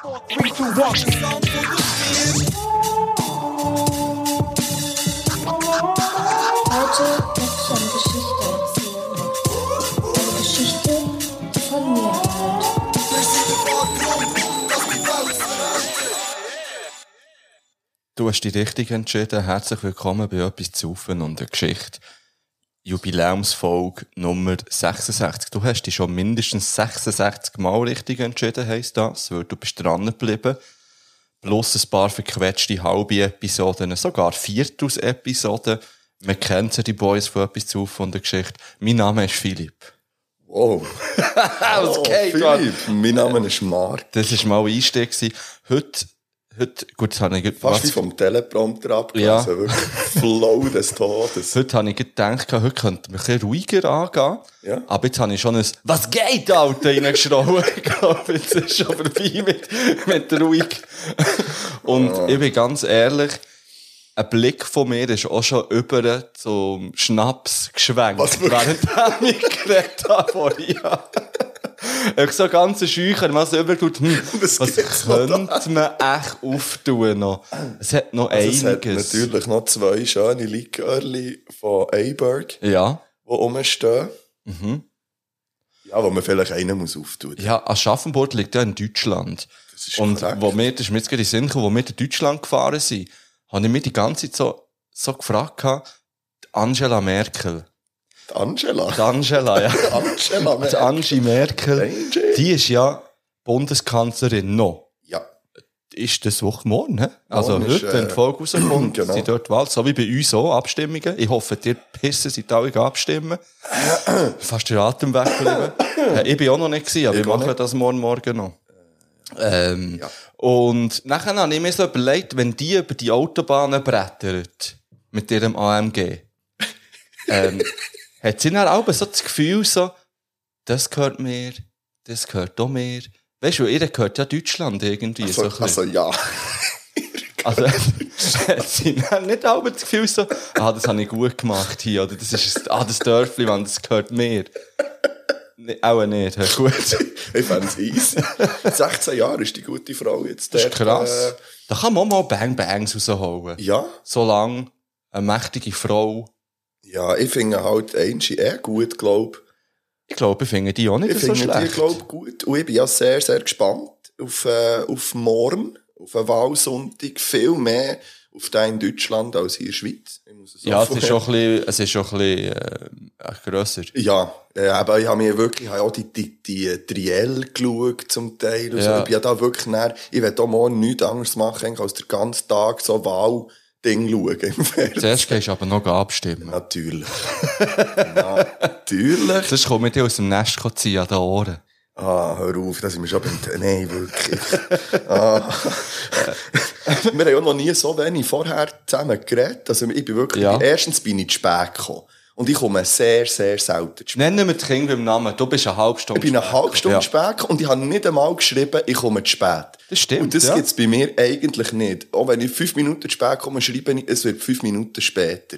Three, two, one. Heute möchte ich eine Geschichte erzählen. Eine Geschichte von mir. Du hast dich richtig entschieden. Herzlich willkommen bei etwas zu und der Geschichte. Jubiläumsfolge Nummer 66. Du hast dich schon mindestens 66 Mal richtig entschieden, heisst das, weil du bist dran geblieben. Plus ein paar verquetschte halbe Episoden, sogar Viertels-Episoden. Man kennt ja die Boys von etwas zu und der Geschichte. Mein Name ist Philipp. Wow. Was oh, geht, Philipp, mein Name ist Mark. Das war mal ein Einstieg. Heute, heute, gut, das habe ich Fast wie was- vom Teleprompter abgelesen. Ja. Wirklich Flow des Todes. Heute habe ich gedacht, heute könnte man ein bisschen ruhiger angehen. Ja. Aber jetzt habe ich schon ein «Was geht, Alter?» reingeschrien. ich glaube, jetzt ist schon vorbei mit, mit ruhig. Und Ah. ich bin ganz ehrlich, ein Blick von mir ist auch schon über zum Schnaps geschwenkt. Was während ich geredet habe vorhin. Ich so ganz schücher, was über tut, hm, Was was könnte man echt auftun noch? Es hat noch Also es hat einiges. natürlich noch zwei schöne Likörli von Eiberg, Ja. die rumstehen. Ja, wo man vielleicht einen muss auftun. Ja, Aschaffenburg liegt ja in Deutschland. Das ist Und korrekt. wo wir, das ist mir jetzt gerade in Sinn gekommen, wo wir in Deutschland gefahren sind, habe ich mich die ganze Zeit so, so gefragt, Angela Merkel. Die Angela. Die Angela, ja. Angela. Die Angie Merkel. Angie. Die ist ja Bundeskanzlerin noch. Ja. Ist das Woche morgen, hä? Also Morgen ist, heute, wenn äh, die Folge rauskommt, genau. sind dort Wahl, so wie bei uns auch Abstimmungen. Ich hoffe, dir pissen sind alle abstimmen. Fast der Atem weggeblieben. ja, ich bin auch noch nicht gewesen, aber ich, mache nicht. das morgen Morgen noch. Ähm, Ja. Und nachher habe ich mir so überlegt, wenn die über die Autobahnen brettert, mit ihrem AMG, ähm, hat sie dann auch so das Gefühl so, das gehört mir, das gehört auch mir. Weißt du, ihr gehört ja Deutschland irgendwie. so Also, ein also ja. Also, hat sie dann nicht auch das Gefühl so, ah, das habe ich gut gemacht hier, oder das ist, ein- ah, das Dörfli, Mann, das gehört mir. Nee, auch nicht, ja, gut. Ich fände es easy. 16 Jahre ist die gute Frau jetzt Das ist dort, krass. äh, Da kann man mal Bang Bangs rausholen. ja. Solange eine mächtige Frau, Ja, ich finde halt Angie eh gut, glaube ich glaube, ich finde die auch nicht Ich so finde die, schlecht. glaube gut. Und ich bin ja sehr, sehr gespannt auf, äh, auf morgen, auf einen Wahlsonntag. Viel mehr auf den in Deutschland als hier in der Schweiz. Ich muss ja, es ist schon ein bisschen, es ist schon ein bisschen, äh, grösser. Ja, äh, aber ich habe mir wirklich, ich habe auch die, die, die Triell geschaut zum Teil. Und so. Ja. Ich bin ja da wirklich näher, ich will da morgen nichts anderes machen, als den ganzen Tag so Wahlding schauen im Fernsehen. Zuerst gehst du aber noch abstimmen. Natürlich. Natürlich. Sonst komme ich dir aus dem Nest ziehen an den Ohren. Ah, hör auf, das sind wir schon beim... Nein, wirklich. ah. wir haben ja noch nie so wenig vorher zusammen geredet. Also ich bin wirklich... Ja. Erstens bin ich zu spät gekommen. Und ich komme sehr, sehr selten zu spät. Nennen wir das Kind beim Namen. Du bist eine halbe Stunde Ich bin eine spät halbe Stunde ja. spät und ich habe nicht einmal geschrieben, ich komme zu spät. Das stimmt, Und das ja. gibt's bei mir eigentlich nicht. Auch wenn ich fünf Minuten zu spät komme, schreibe ich, es wird fünf Minuten später.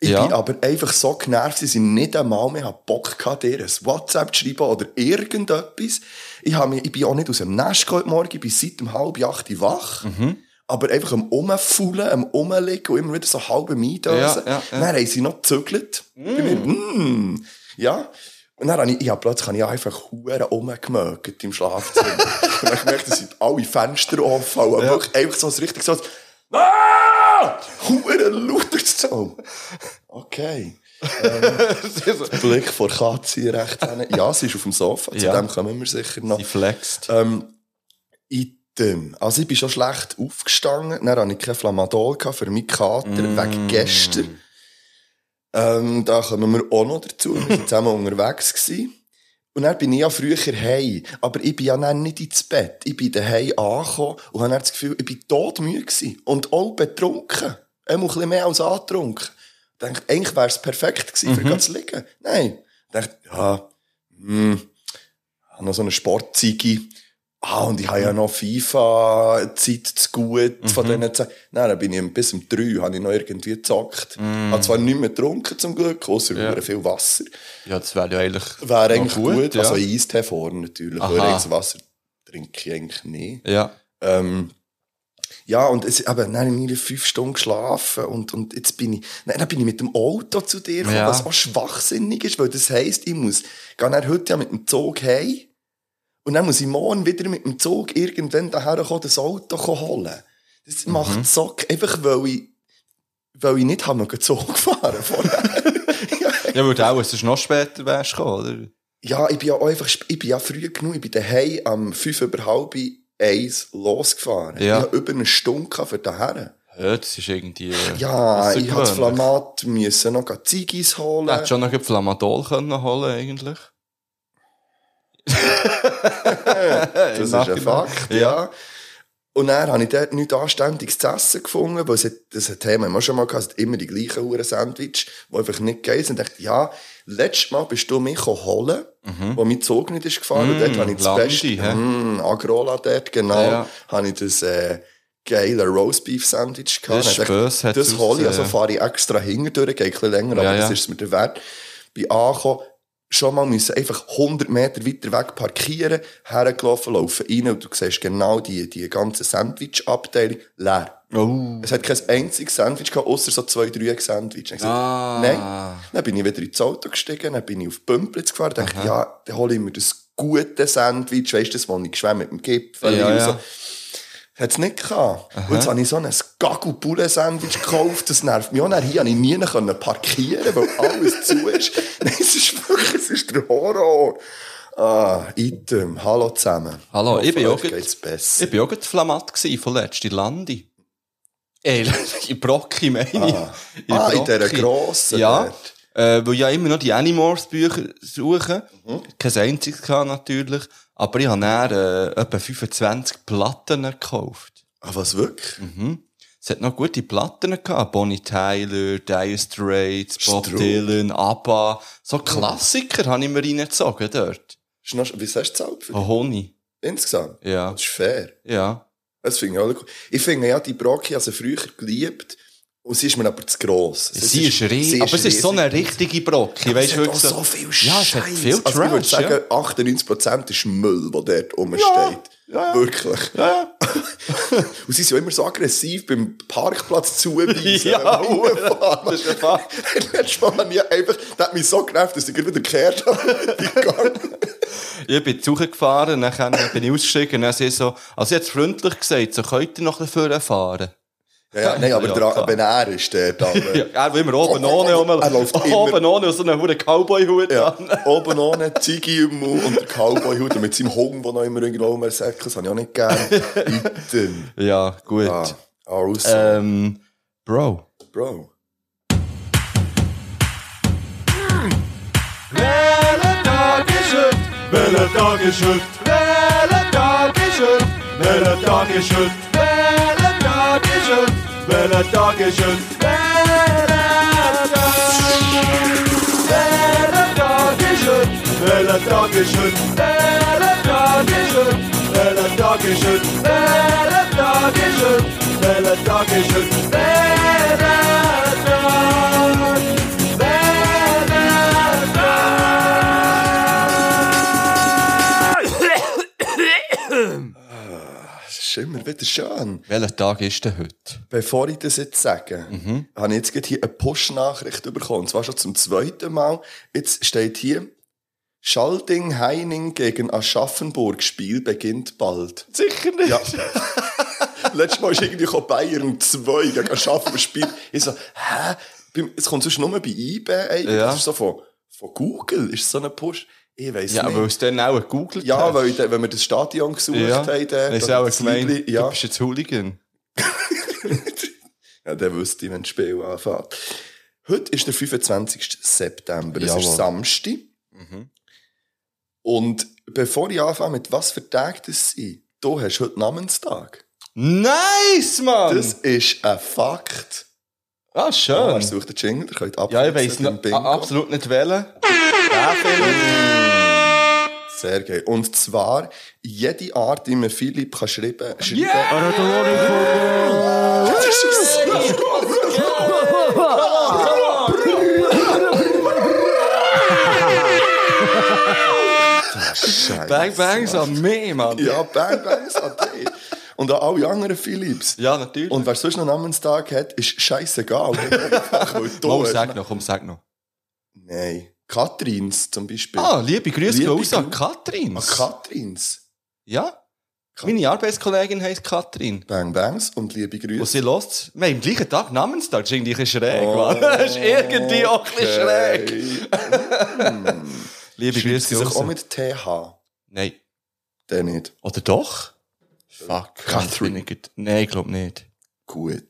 Ich Ja. bin aber einfach so genervt, dass ich nicht einmal mehr Bock gehabt, dir ein WhatsApp zu schreiben oder irgendetwas. Ich, hab mich, ich bin auch nicht aus dem Nest gekommen heute Morgen, ich bin seit um halb acht wach. Mhm. Aber einfach am Umfaulen, am Umliegen und immer wieder so halb am Eindösen. Ja, ja, ja. Dann haben sie noch gezügelt. Bei mir, mm, ja. Und dann habe ich, hab plötzlich habe ich einfach Huren rumgemögt im Schlafzimmer. und dann ich gemerkt, dass sind alle Fenster offen. Und wirklich einfach so ein richtig so, ah! Huren lauter so. Okay. Ähm, Blick vor Katze recht hin. Ja, sie ist auf dem Sofa, zu Ja. dem kommen wir sicher noch. Sie flext. Ähm, item. Also ich bin schon schlecht aufgestanden, dann hatte ich kein Flamadol für meinen Kater, Mm. wegen gestern. Ähm, da kommen wir auch noch dazu, wir waren zusammen unterwegs. Gewesen. Und dann bin ich ja früher heim, aber ich bin ja dann nicht ins Bett. Ich bin daheim angekommen und habe dann das Gefühl, ich bin todmüde gewesen. Und auch betrunken. Einmal ein bisschen mehr als angetrunken. Ich dachte, eigentlich wäre es perfekt gewesen, für zu liegen. Nein. Ich dachte, ja, hm, ich habe noch so eine Sportziege. Ah, und ich habe ja noch FIFA-Zeit zu gut von diesen Zeiten. Nein, dann bin ich bis um drei, habe ich noch irgendwie gezockt. Habe zwar nicht mehr getrunken, zum Glück, außer Ja. viel Wasser. Ja, das wäre ja eigentlich Wäre eigentlich gut. ja. Also Eistee vorne natürlich. Das Wasser trinke ich eigentlich nicht. Ja. Ähm, ja, und es, aber dann habe ich meine fünf Stunden geschlafen und, und jetzt bin ich, nein, dann bin ich mit dem Auto zu dir gekommen, Ja. was auch schwachsinnig ist, weil das heisst, ich muss, gehe dann heute ja mit dem Zug heim und dann muss ich morgen wieder mit dem Zug irgendwann daher kommen, das Auto holen. Das Mhm. macht so, einfach weil ich, weil ich nicht habe Zug gefahren vorher. Ja, weil du auch sonst noch später wärst gekommen, oder? Ja, ich bin ja einfach, ich bin ja früh genug, ich bin daheim am fünf über halb eins losgefahren. Ja. Ich habe über eine Stunde für daher. Ja, das ist irgendwie... Äh, Ja, ich das außergewöhnlich. Flamat müssen noch Ziggis holen. Du hättest schon noch ein Flamadol können holen eigentlich. Das ist ein Fakt, ja. Ja. Und dann habe ich dort nichts Anständiges zu essen gefunden, weil es hat, das Thema haben wir schon mal gehabt, immer die gleichen Huren Sandwich, die einfach nicht geil sind. Und ich dachte, ja, letztes Mal bist du mich holen, wo mein Zug nicht ist gefahren, und dort habe ich das Mhm. Landi, Beste, hä? mm, Agrola dort, genau, Ja. habe ich das, äh, geile Roastbeef Sandwich gehabt. Das ist böse, Das hole ich, also ausgesehen, fahre ich extra hinter durch, geht ein bisschen länger, aber Ja, das ja. ist es mir der Wert. Bin angekommen, schon mal müssen einfach 100 Meter weiter weg parkieren, hergelaufen, laufen rein und du siehst genau die, die ganze Sandwich-Abteilung leer. Oh. Es hat kein einziges Sandwich gehabt, außer so zwei, drei Sandwich. Ich gesagt, Ah. Nein. Dann bin ich wieder ins Auto gestiegen, dann bin ich auf Bümplitz gefahren, dachte, ja, dann hole ich mir das gute Sandwich, weißt du, das, wo ich geschwemmt mit dem Gipfel Ja, und ja. So. Hat's nicht gehabt. Und jetzt habe ich so ein Gagu-Bulle-Sandwich gekauft, das nervt mich auch. Dann hier konnte ich nie können parkieren, weil alles zu ist. Nein, es ist wirklich, es ist der Horror. Ah, Item. Hallo zusammen. Hallo, ich bin auch geht's besser. Ich bin auch Flamat gewesen, von letzter Landi. Ey, in Brocki, meine ich. Ah, ah in dieser grossen Ja, dort. äh, weil ich ja immer noch die Animorphs Bücher suche. Mhm. Kein einziges natürlich. Aber ich habe dann äh, etwa 25 Platten gekauft. Ah, was wirklich? Es hat noch gute Platten gehabt. Bonnie Tyler, Dire Straits, Bob Stro- Dylan, ABBA. So Klassiker habe ich mir reingezogen dort. Ist noch, wie hast du gezahlt für Oh, Honig. Insgesamt? Ja. Das ist fair. Ja. Das finde ich auch cool. Ich finde ja, die Brocki also früher geliebt. Und sie ist mir aber zu gross. Sie ist riesig. Aber es ist so eine richtige Brocke. Weißt es hat wirklich so viel Ja, es hat Scheiß. viel also ich würde Trash, sagen, ja. 98% ist Müll, der dort rumsteht. ja. Wirklich. Ja, Und sie sind ja immer so aggressiv beim Parkplatz zuweisen. Ja, das ist ein Fakt. Letztes Mal habe ich einfach, das hat mich so genervt, dass ich wieder gekehrt habe. Ich bin zu gefahren, dann bin ich ausgestiegen, und dann sie so, also jetzt freundlich gesagt, so könnt ihr noch dafür fahren. Ja, ja, nein, aber Ja. Ben er ist der da. Ja, er will immer oben Oh, oh, ohne, oh, rum, er läuft immer- oben ohne und so einen hohen Cowboy-Hut Ja, oben ohne Ziggy im Mund und der Cowboy-Hut und mit seinem Hund, der noch immer irgendwo rumsäckt. Das habe ich auch nicht gern. Bitte. Ja, gut. Ah, also, Ähm, Bro. Bro. Welcher Tag ist heute? Welcher Tag ist heute? Welcher Tag ist heute? Welcher Tag ist heute? Welcher Tag ist heute? Welcher Tag ist heute? Welcher Tag ist heute? Welcher Tag ist heute? Welcher Tag ist heute? Welcher ist immer wieder schön. Welcher Tag ist denn heute? Bevor ich das jetzt sage, habe ich jetzt gerade hier eine Push-Nachricht bekommen. Und zwar schon zum zweiten Mal. Jetzt steht hier, Schalding-Heining gegen Aschaffenburg. Spiel beginnt bald. Sicher nicht. Ja. Letztes Mal ist irgendwie Bayern 2 gegen Aschaffenburg Spiel. Ich so, hä? Es kommt sonst nur bei eBay. Ja. Das ist so von, von Google. Ist so ein Push. Ich weiss Ja, nicht. weil es dann auch gegoogelt Ja, hat. weil, wenn wir das Stadion gesucht ja. haben, Dann ist auch gemeint, Liebli- du ja, bist jetzt Hooligan. ja, der wüsste ich, wenn das Spiel anfängt. Heute ist der 25. September, es ist Jawohl. Mhm. Samstag. Und bevor ich anfange, mit was für Tage das sind, du hast heute Namenstag. Nice, Mann! Das ist ein Fakt. Ah, Oh, schön. er sucht den Jingle, ihr könnt ja, ich abkürzen weiss a- absolut nicht wählen. Sehr geil. Und zwar, jede Art, wie man Philipp kann schreiben, schreiben Scheiße. Bang Bangs an mich, Mann. Ja, Bang Bangs an dich. Und an alle anderen Philips. Ja, natürlich. Und wer sonst noch einen Namenstag hat, ist scheißegal. Hast- sag noch, komm, sag noch. Nein. Katrins zum Beispiel. Ah, liebe Grüße Liebe raus an Grü- Katrin. Ah, Katrins. Ja. Meine Arbeitskollegin heisst Katrin. Bang Bangs und liebe Und Grüße. sie lässt, wir haben am gleichen Tag Namenstag, das ist irgendwie schräg, Mann. Das ist irgendwie auch bisschen schräg. Liebe Schreibt Grüße sie sich raus. auch mit TH? Nein. Der nicht. Oder doch? Fuck. Catherine. bin ich gut- Nein, ich glaube nicht. Gut.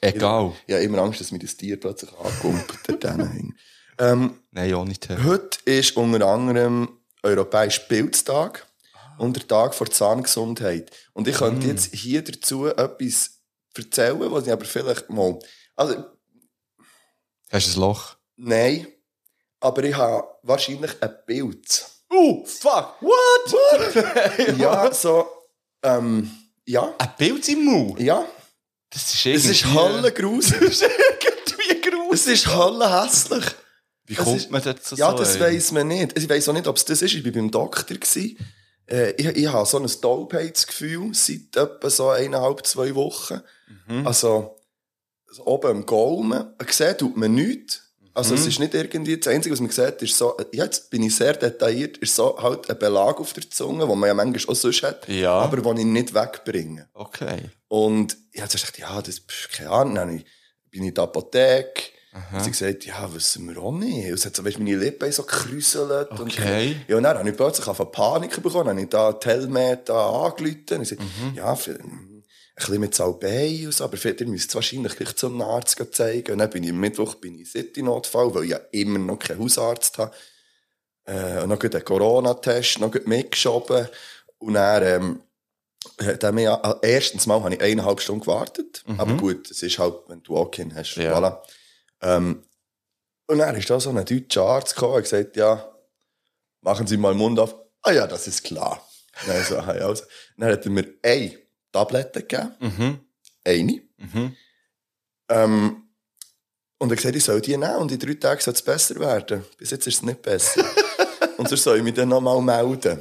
Egal. Ich habe immer Angst, dass mir das Tier plötzlich ankumpelt. ähm, Nein, auch nicht. heute ist unter anderem Europäischer Pilztag und der Tag vor Zahngesundheit. Und ich Mm. könnte jetzt hier dazu etwas erzählen, was ich aber vielleicht mal... Also, Hast du ein Loch? nein, aber ich habe wahrscheinlich einen Pilz. Uh, fuck. What? Ja, so... Ähm, ja, Ein Pilz im Mund? ja. Das ist Es ist höllengrusig. Das ist irgendwie gruselig. Es ist höllenhässlich. Wie kommt ist- man dazu Ja, so? das weiss man nicht. Ich weiss auch nicht, ob es das ist. Ich war beim Doktor. Gewesen. Äh, ich, ich habe so ein Taubheitsgefühl seit etwa so eineinhalb, zwei Wochen. Mhm. Also, so oben am Gaumen. Sehen tut man nichts. Also, Mhm. es ist nicht irgendwie, das Einzige, was man sieht, ist so, ja, jetzt bin ich sehr detailliert, ist so halt ein Belag auf der Zunge, den man ja manchmal auch sonst hat, Ja. aber den ich nicht wegbringe. Okay. Und ich habe gesagt, ja, das, pff, keine Ahnung, dann bin ich in der Apotheke. Und sie gesagt, ja, wissen wir auch nicht. Und es hat so, weißt, meine Lippen so gekräuselt. Und, Okay. ja, und dann habe ich plötzlich auf Panik bekommen. Dann habe ich da Telmet angerufen. Und ich sagte, Mhm. ja, für, bisschen mit Salbei und so, aber ihr müsst es wahrscheinlich gleich zum Arzt zeigen. Und dann bin ich am Mittwoch bin ich in City-Notfall, weil ich ja immer noch keinen Hausarzt habe. Äh, und noch einen Corona-Test noch mitgeschoben. Und dann, ähm, er mir, äh, erstens mal habe ich eineinhalb Stunden gewartet. Aber gut, es ist halt, wenn du Walk-in hast. Ja. Voilà. Ähm, und dann ist da so ein deutscher Arzt gekommen und gesagt, ja, machen Sie mal den Mund auf. Ah ja, das ist klar. Dann, so, ja, also. dann hat er mir eine Tablette gegeben. Mhm. Eine. Mhm. Ähm, und er gesagt, ich soll die nehmen und in drei Tagen soll es besser werden. Bis jetzt ist es nicht besser. und sonst soll ich mich dann nochmal melden.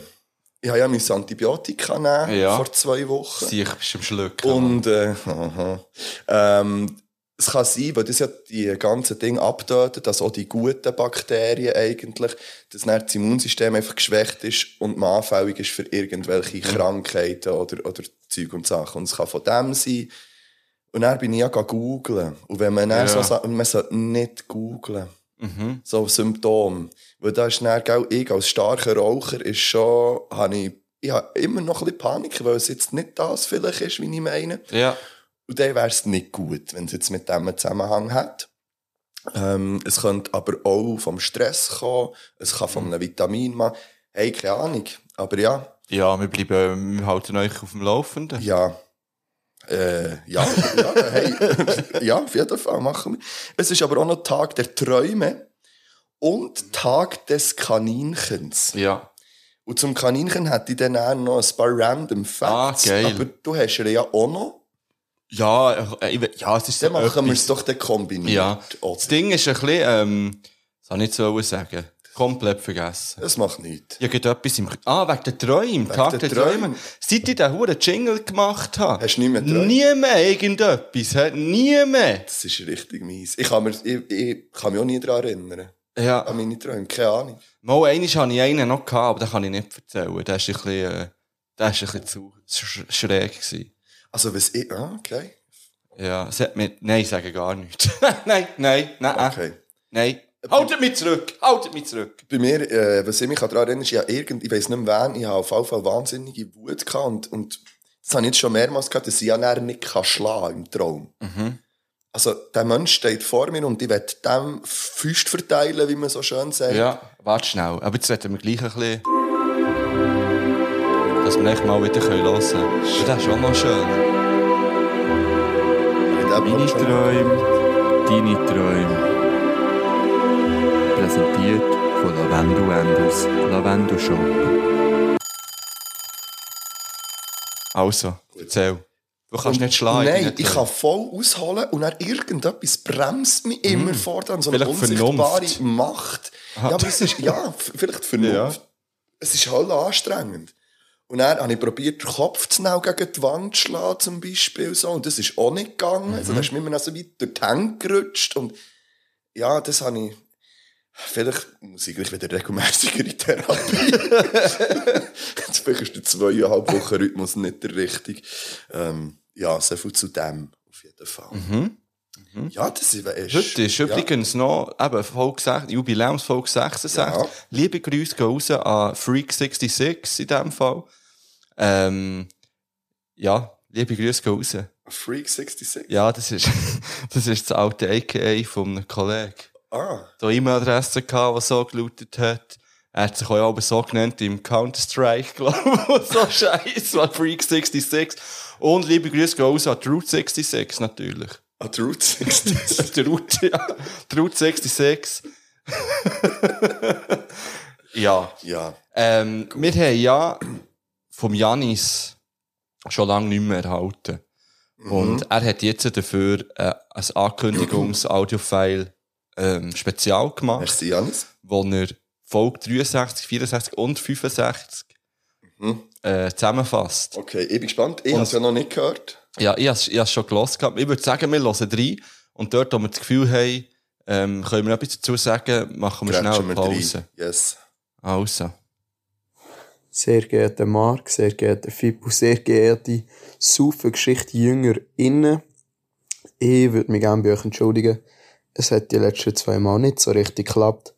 Ich habe ja mein Antibiotika nehmen, Ja. vor zwei Wochen. Ich bist am Schlucken. Und äh, aha. ähm, es kann sein, weil das ja die ganzen Dinge abtötet, dass auch die guten Bakterien eigentlich, dass dann das Immunsystem einfach geschwächt ist und man anfällig ist für irgendwelche Krankheiten oder, oder Zeug und Sachen. Und es kann von dem sein. Und dann bin ich ja googeln. Und wenn man dann Ja. so sagt, man sollte nicht googeln. Mhm. So Symptome. Weil da ist dann, gell, ich als starker Raucher ist schon, habe ich, ich habe immer noch ein bisschen Panik, weil es jetzt nicht das vielleicht ist, wie ich meine. Ja. Und dann wäre es nicht gut, wenn es jetzt mit dem einen Zusammenhang hat. Ähm, es könnte aber auch vom Stress kommen, es kann von einem Vitamin machen. Hey, keine Ahnung. Aber ja, Ja, wir bleiben, wir halten euch auf dem Laufenden. ja. Äh, ja, ja, hey, ja, auf jeden Fall machen wir. Es ist aber auch noch Tag der Träume und Tag des Kaninchens. Ja. Und zum Kaninchen hätte ich dann auch noch ein paar random Facts. Ah, geil. Aber du hast ihn ja auch noch. Ja, äh, ja, es ist so Dann machen wir es doch dann kombiniert. Ja. Oder? Das Ding ist ein bisschen, ähm, das soll ich nicht so sagen. Komplett vergessen. Das macht nichts. Ich habe etwas im, ah, wegen der Träume, Tag der der Träume. Träume. Seit ich den huren Jingle gemacht habe. Hast du nie mehr geträumt? Nie mehr irgendetwas, hä? nie mehr. Das ist richtig mies. Ich kann, mir, ich, ich kann mich auch nie daran erinnern. Ja. An meine Träume. Keine Ahnung. Mal einmal hatte ich einen noch, gehabt, aber den kann ich nicht erzählen. Der ist ein bisschen, äh, der ist ein bisschen zu sch schräg gewesen. Also, was ich. Ah, okay. Ja, es hat mir, nein, ich sage gar nichts. nein, nein, nein, Okay. nein. Haltet mich zurück, haltet mich zurück. Bei mir, äh, was ich mich daran erinnere, ist ja irgend, ich weiss nicht mehr wen, ich habe auf jeden Fall wahnsinnige Wut gehabt und, und das habe ich jetzt schon mehrmals gehabt, dass ich ja nachher nicht kann schlagen im Traum. Mhm. Also, der Mensch steht vor mir und ich will dem Füßt verteilen, wie man so schön sagt. Ja, warte schnell. Aber jetzt sollten wir gleich ein bisschen, dass wir echt mal wieder hören können. Das ist schon noch schön. Meine Träume, deine Träume. Präsentiert von Lavendel Enders Lavendel Shop. Also, erzähl. Du kannst Und- nicht schlagen. Nein, ich kann voll ausholen und dann irgendetwas bremst mich immer vor dann so eine Vielleicht unsichtbare Vernunft. Macht. Ja, aber es ist, ja, vielleicht Vernunft. es ist halt anstrengend. Und dann habe ich probiert, den Kopf zu gegen die Wand zu schlagen, zum Beispiel, so. Und das ist auch nicht gegangen. Also, da ist mir immer noch so weit durch die Hände gerutscht. Und, ja, das habe ich, vielleicht muss ich gleich wieder regelmäßiger in Therapie. Jetzt vielleicht ist der zweieinhalb Wochen Rhythmus nicht der richtige. Ähm, ja, so viel zu dem, auf jeden Fall. Ja, das ist, ist Heute ist ja. übrigens noch, eben, Folge 6, Jubiläumsfolge 66. Ja. Liebe Grüße gehen raus an Freak66 in dem Fall. Ähm, ja, liebe Grüße gehen raus. Freak 66. Ja, das ist, das ist das alte AKA von einem Kollegen. Ah, Da E-Mail-Adresse gehabt, die so gelautet hat. Er hat sich auch aber so genannt im Counter-Strike, glaube ich. so scheiß, war Freak66. Und liebe Grüße gehen raus an die Route 66 natürlich. ah, die Route 66. Die Route, ja. Die Route 66. ja. ja. Ähm, wir haben ja vom Janis schon lange nicht mehr erhalten. Und er hat jetzt dafür äh, ein Ankündigungs-Audio-File ähm, spezial gemacht, Merci, Janis. wo er Folge 63, 64 und 65 äh, zusammenfasst. Okay, ich bin gespannt. Ich habe es ja noch nicht gehört. Ja, ich habe es schon gehabt. Ich würde sagen, wir hören rein. Und dort, wo wir das Gefühl haben, ähm, können wir noch etwas dazu sagen, machen wir schnell Grätschen eine. Pause. Yes. Also. Sehr geehrter Marc, sehr geehrter Fippo, sehr geehrte Saufen-Geschichte JüngerInnen. Ich würde mich gerne bei euch entschuldigen. Es hat die letzten zwei Mal nicht so richtig geklappt.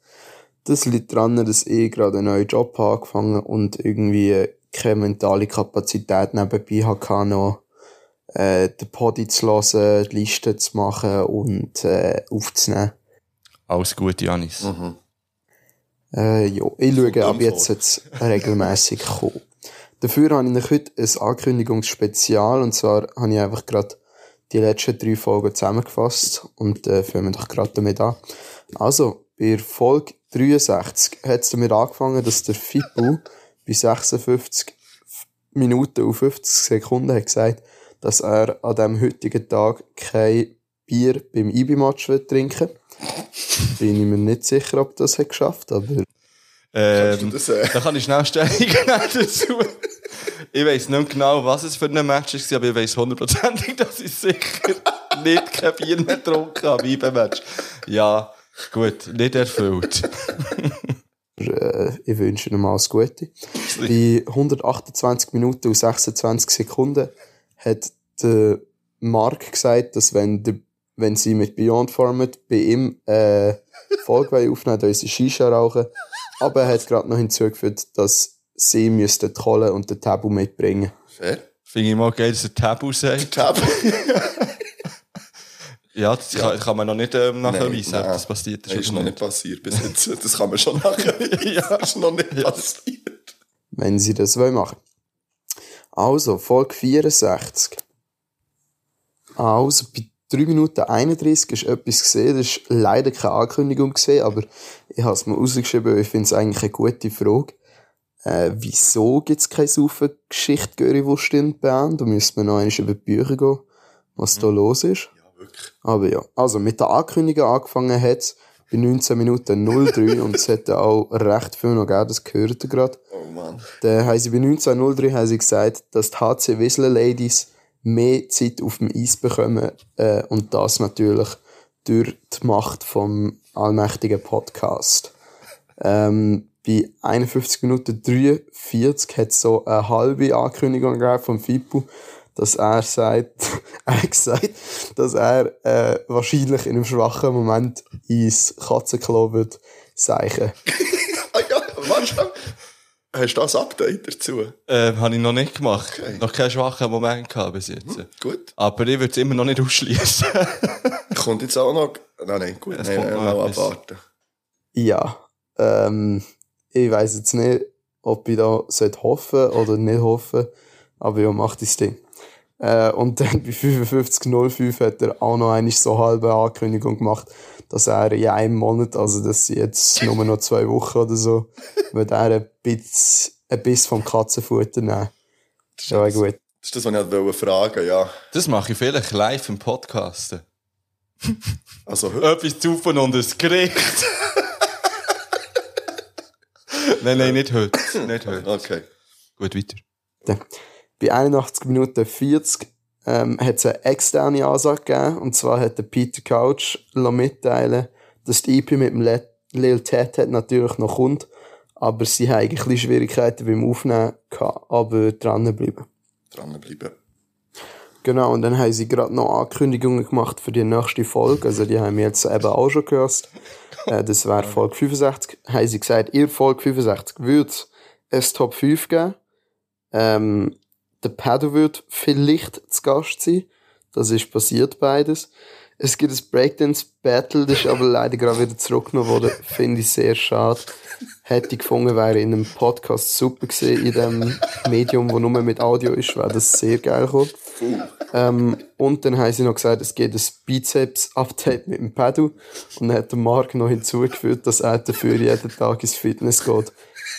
Das liegt daran, dass ich gerade einen neuen Job habe angefangen und irgendwie keine mentale Kapazität nebenbei hatte, noch äh, den Podi zu hören, die Liste zu machen und äh, aufzunehmen. Alles Gute, Janis. Äh, ja, ich schaue ab jetzt jetzt regelmäßig kommen. Dafür habe ich euch heute ein Ankündigungsspezial und zwar habe ich einfach gerade die letzten drei Folgen zusammengefasst und äh, fangen wir doch gerade damit an. Also, bei Folge 63 hat es damit angefangen, dass der Fippo bei 56 Minuten und 50 Sekunden hat gesagt, dass er an dem heutigen Tag kein Bier beim IBI-Match trinken will. Bin ich mir nicht sicher, ob das hat geschafft, aber Ähm, das, äh? Da kann ich schnell Stellung nehmen dazu. Ich weiss nicht genau, was es für ein Match war, aber ich weiss hundertprozentig, dass ich sicher nicht kein Bier mehr getrunken habe wie beim Match. Ja, gut, nicht erfüllt. äh, ich wünsche ihm alles Gute. Bei 128 Minuten und 26 Sekunden hat der Mark gesagt, dass wenn, der, wenn sie mit Beyond Format bei ihm äh, Folge aufnehmen, dann sie Shisha rauchen. Aber er hat gerade noch hinzugefügt, dass sie müssten die Kohle und den Tabu mitbringen. Fair. Finde ich mal geil, dass er Tabu sagt. Tab. Ja, das kann, kann man noch nicht ähm, nachweisen, Nein, das passiert ist. Das ist noch nicht passiert bis jetzt. Das kann man schon nachher. ja. Das ist noch nicht passiert. wenn sie das wollen machen. Also, Folge 64. Also, bei 3 Minuten 31 ist etwas gesehen. Das ist leider keine Ankündigung gesehen, aber ich habe es mir rausgeschrieben, weil ich finde es eigentlich eine gute Frage. Äh, wieso gibt es keine Saufen-Geschichte, Currywurst in Bern? Da müsste man noch einmal über die Bücher gehen, was da los ist. Ja, wirklich. Aber ja, also mit der Ankündigung angefangen hat es bei 19 Minuten 03 und es hätte auch recht viel noch gegeben, das gehört gerade. Oh Mann. Dann haben sie bei 1903 haben sie gesagt, dass die HC Wiesler Ladies mehr Zeit auf dem Eis bekommen äh, und das natürlich durch die Macht vom allmächtigen Podcast. Ähm, bei 51 Minuten 43 hat so eine halbe Ankündigung vom Fippo, dass er sagt, er gesagt, dass er äh, wahrscheinlich in einem schwachen Moment ins Katzenklo wird seichen. Ah ja, warte. Hast du das Update dazu? Ähm, habe ich noch nicht gemacht. Okay. Noch keinen schwachen Moment gehabt bis jetzt. Gut. Aber ich würde es immer noch nicht ausschließen. Kommt jetzt auch noch. Nein, nein, gut. Es Nein, kommt nein, noch abwarten. Ja, ähm, ich weiß jetzt nicht, ob ich da sollte hoffen oder nicht hoffen, aber ja, macht das Ding. Äh, und dann bei 55.05 hat er auch noch eine so halbe Ankündigung gemacht, dass er in einem Monat, also das sind jetzt nur noch zwei Wochen oder so, wird er ein bisschen, ein Biss vom Katzenfutter nehmen. Das ist ja gut. Das ist das, was ich wollte fragen, ja. Das mache ich vielleicht live im Podcast. Also. Etwas zu und ein Gericht. Nein, nein, nicht heute. Nicht heute. Okay. Gut, weiter. Bei 81 Minuten 40 ähm, hat es eine externe Ansage gegeben. Und zwar hat der Peter Couch mitteilen, dass die EP mit dem Le Lil Ted hat natürlich noch kommt. Aber sie haben ein bisschen Schwierigkeiten beim Aufnehmen gehabt, aber dranbleiben. Dranbleiben. Genau, und dann haben sie gerade noch Ankündigungen gemacht für die nächste Folge. Also die haben wir jetzt eben auch schon gehört. Äh, das wäre Folge 65. Haben sie gesagt, ihr Folge 65 wird es Top 5 geben. Ähm, der Pado wird vielleicht zu Gast sein. Das ist passiert beides. Es gibt ein Breakdance Battle, das ist aber leider gerade wieder zurückgenommen worden. Finde ich sehr schade. Hätte ich gefunden, wäre in einem Podcast super gewesen, in dem Medium, wo nur mit Audio ist, wäre das sehr geil gekommen. Ähm, und dann haben sie noch gesagt, es gibt ein Bizeps-Update mit dem Pedal. Und dann hat der Marc noch hinzugefügt, dass er dafür jeden Tag ins Fitness geht.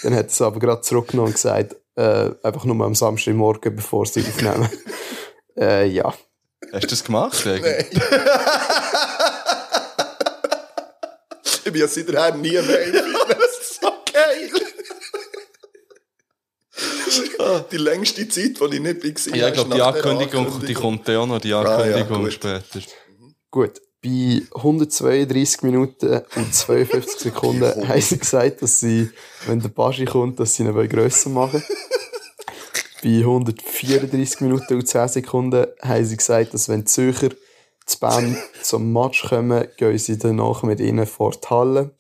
Dann hat er es aber gerade zurückgenommen und gesagt, äh, einfach nur am Samstagmorgen, bevor sie aufnehmen. äh, ja. Hast du das gemacht? eigentlich? Ich bin ja seitdem nie mehr Das ist so geil. die längste Zeit, die ich nicht war. Ja, ich glaube, die der Ankündigung, die kommt ja auch noch, die ja, Ankündigung gut. später. Gut, bei 132 Minuten und 52 Sekunden haben sie gesagt, dass sie, wenn der Baschi kommt, dass sie ihn wollen grösser machen Bei 134 Minuten und 10 Sekunden haben sie gesagt, dass wenn die Zürcher zu Bern zum Match kommen, gehen sie danach mit ihnen vor die Halle.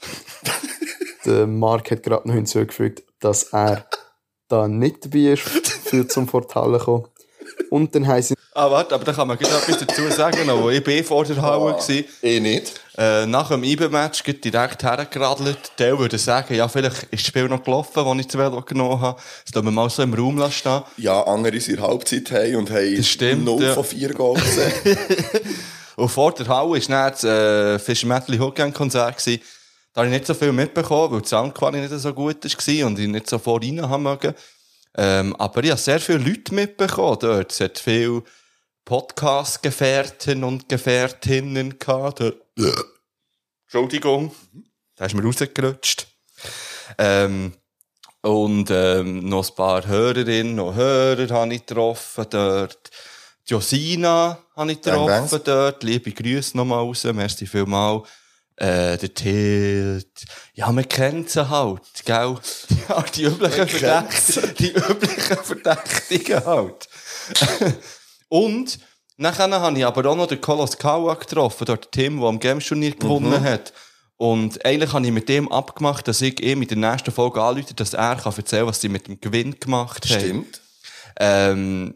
der Mark hat gerade noch hinzugefügt, dass er da nicht dabei ist, für zum vor die Halle kommen. Und dann haben sie Ah, warte, aber da kann man gerade etwas dazu sagen, noch, wo ich bin vor der Halle war. Ich nicht. Äh, nach dem IBE-Match geht direkt hergeradelt. Der würde sagen, ja, vielleicht ist das Spiel noch gelaufen, das ich zu Velo genommen habe. Das lassen wir mal so im Raum lassen stehen. Ja, andere sind in der Halbzeit haben und haben Das stimmt, 0 ja. von 4 Goal gesehen. Und vor der Halle war dann das äh, gewesen. Da habe ich nicht so viel mitbekommen, weil die Soundqualität nicht so gut war und ich nicht so vor rein haben mögen. Ähm, aber ich habe sehr viele Leute mitbekommen dort. Es hat viele Podcast-Gefährten und Gefährtinnen gehabt. Dort. Entschuldigung, da ist mir rausgerutscht. Ähm, und ähm, noch ein paar Hörerinnen und Hörer habe ich getroffen dort. Josina habe ich getroffen dort. Liebe Grüße nochmal raus. Merci vielmal. Äh, der Tilt. Ja, man kennt sie halt, gell? Ja, die üblichen Verdächtigen. Die üblichen Verdächtigen halt. Und, nachher habe ich aber auch noch den Kolos Kawa getroffen, dort Tim, der am Games-Turnier gewonnen hat. Und eigentlich habe ich mit dem abgemacht, dass ich ihm in der nächsten Folge anrufe, dass er kann erzählen was sie mit dem Gewinn gemacht haben. Stimmt. Ähm,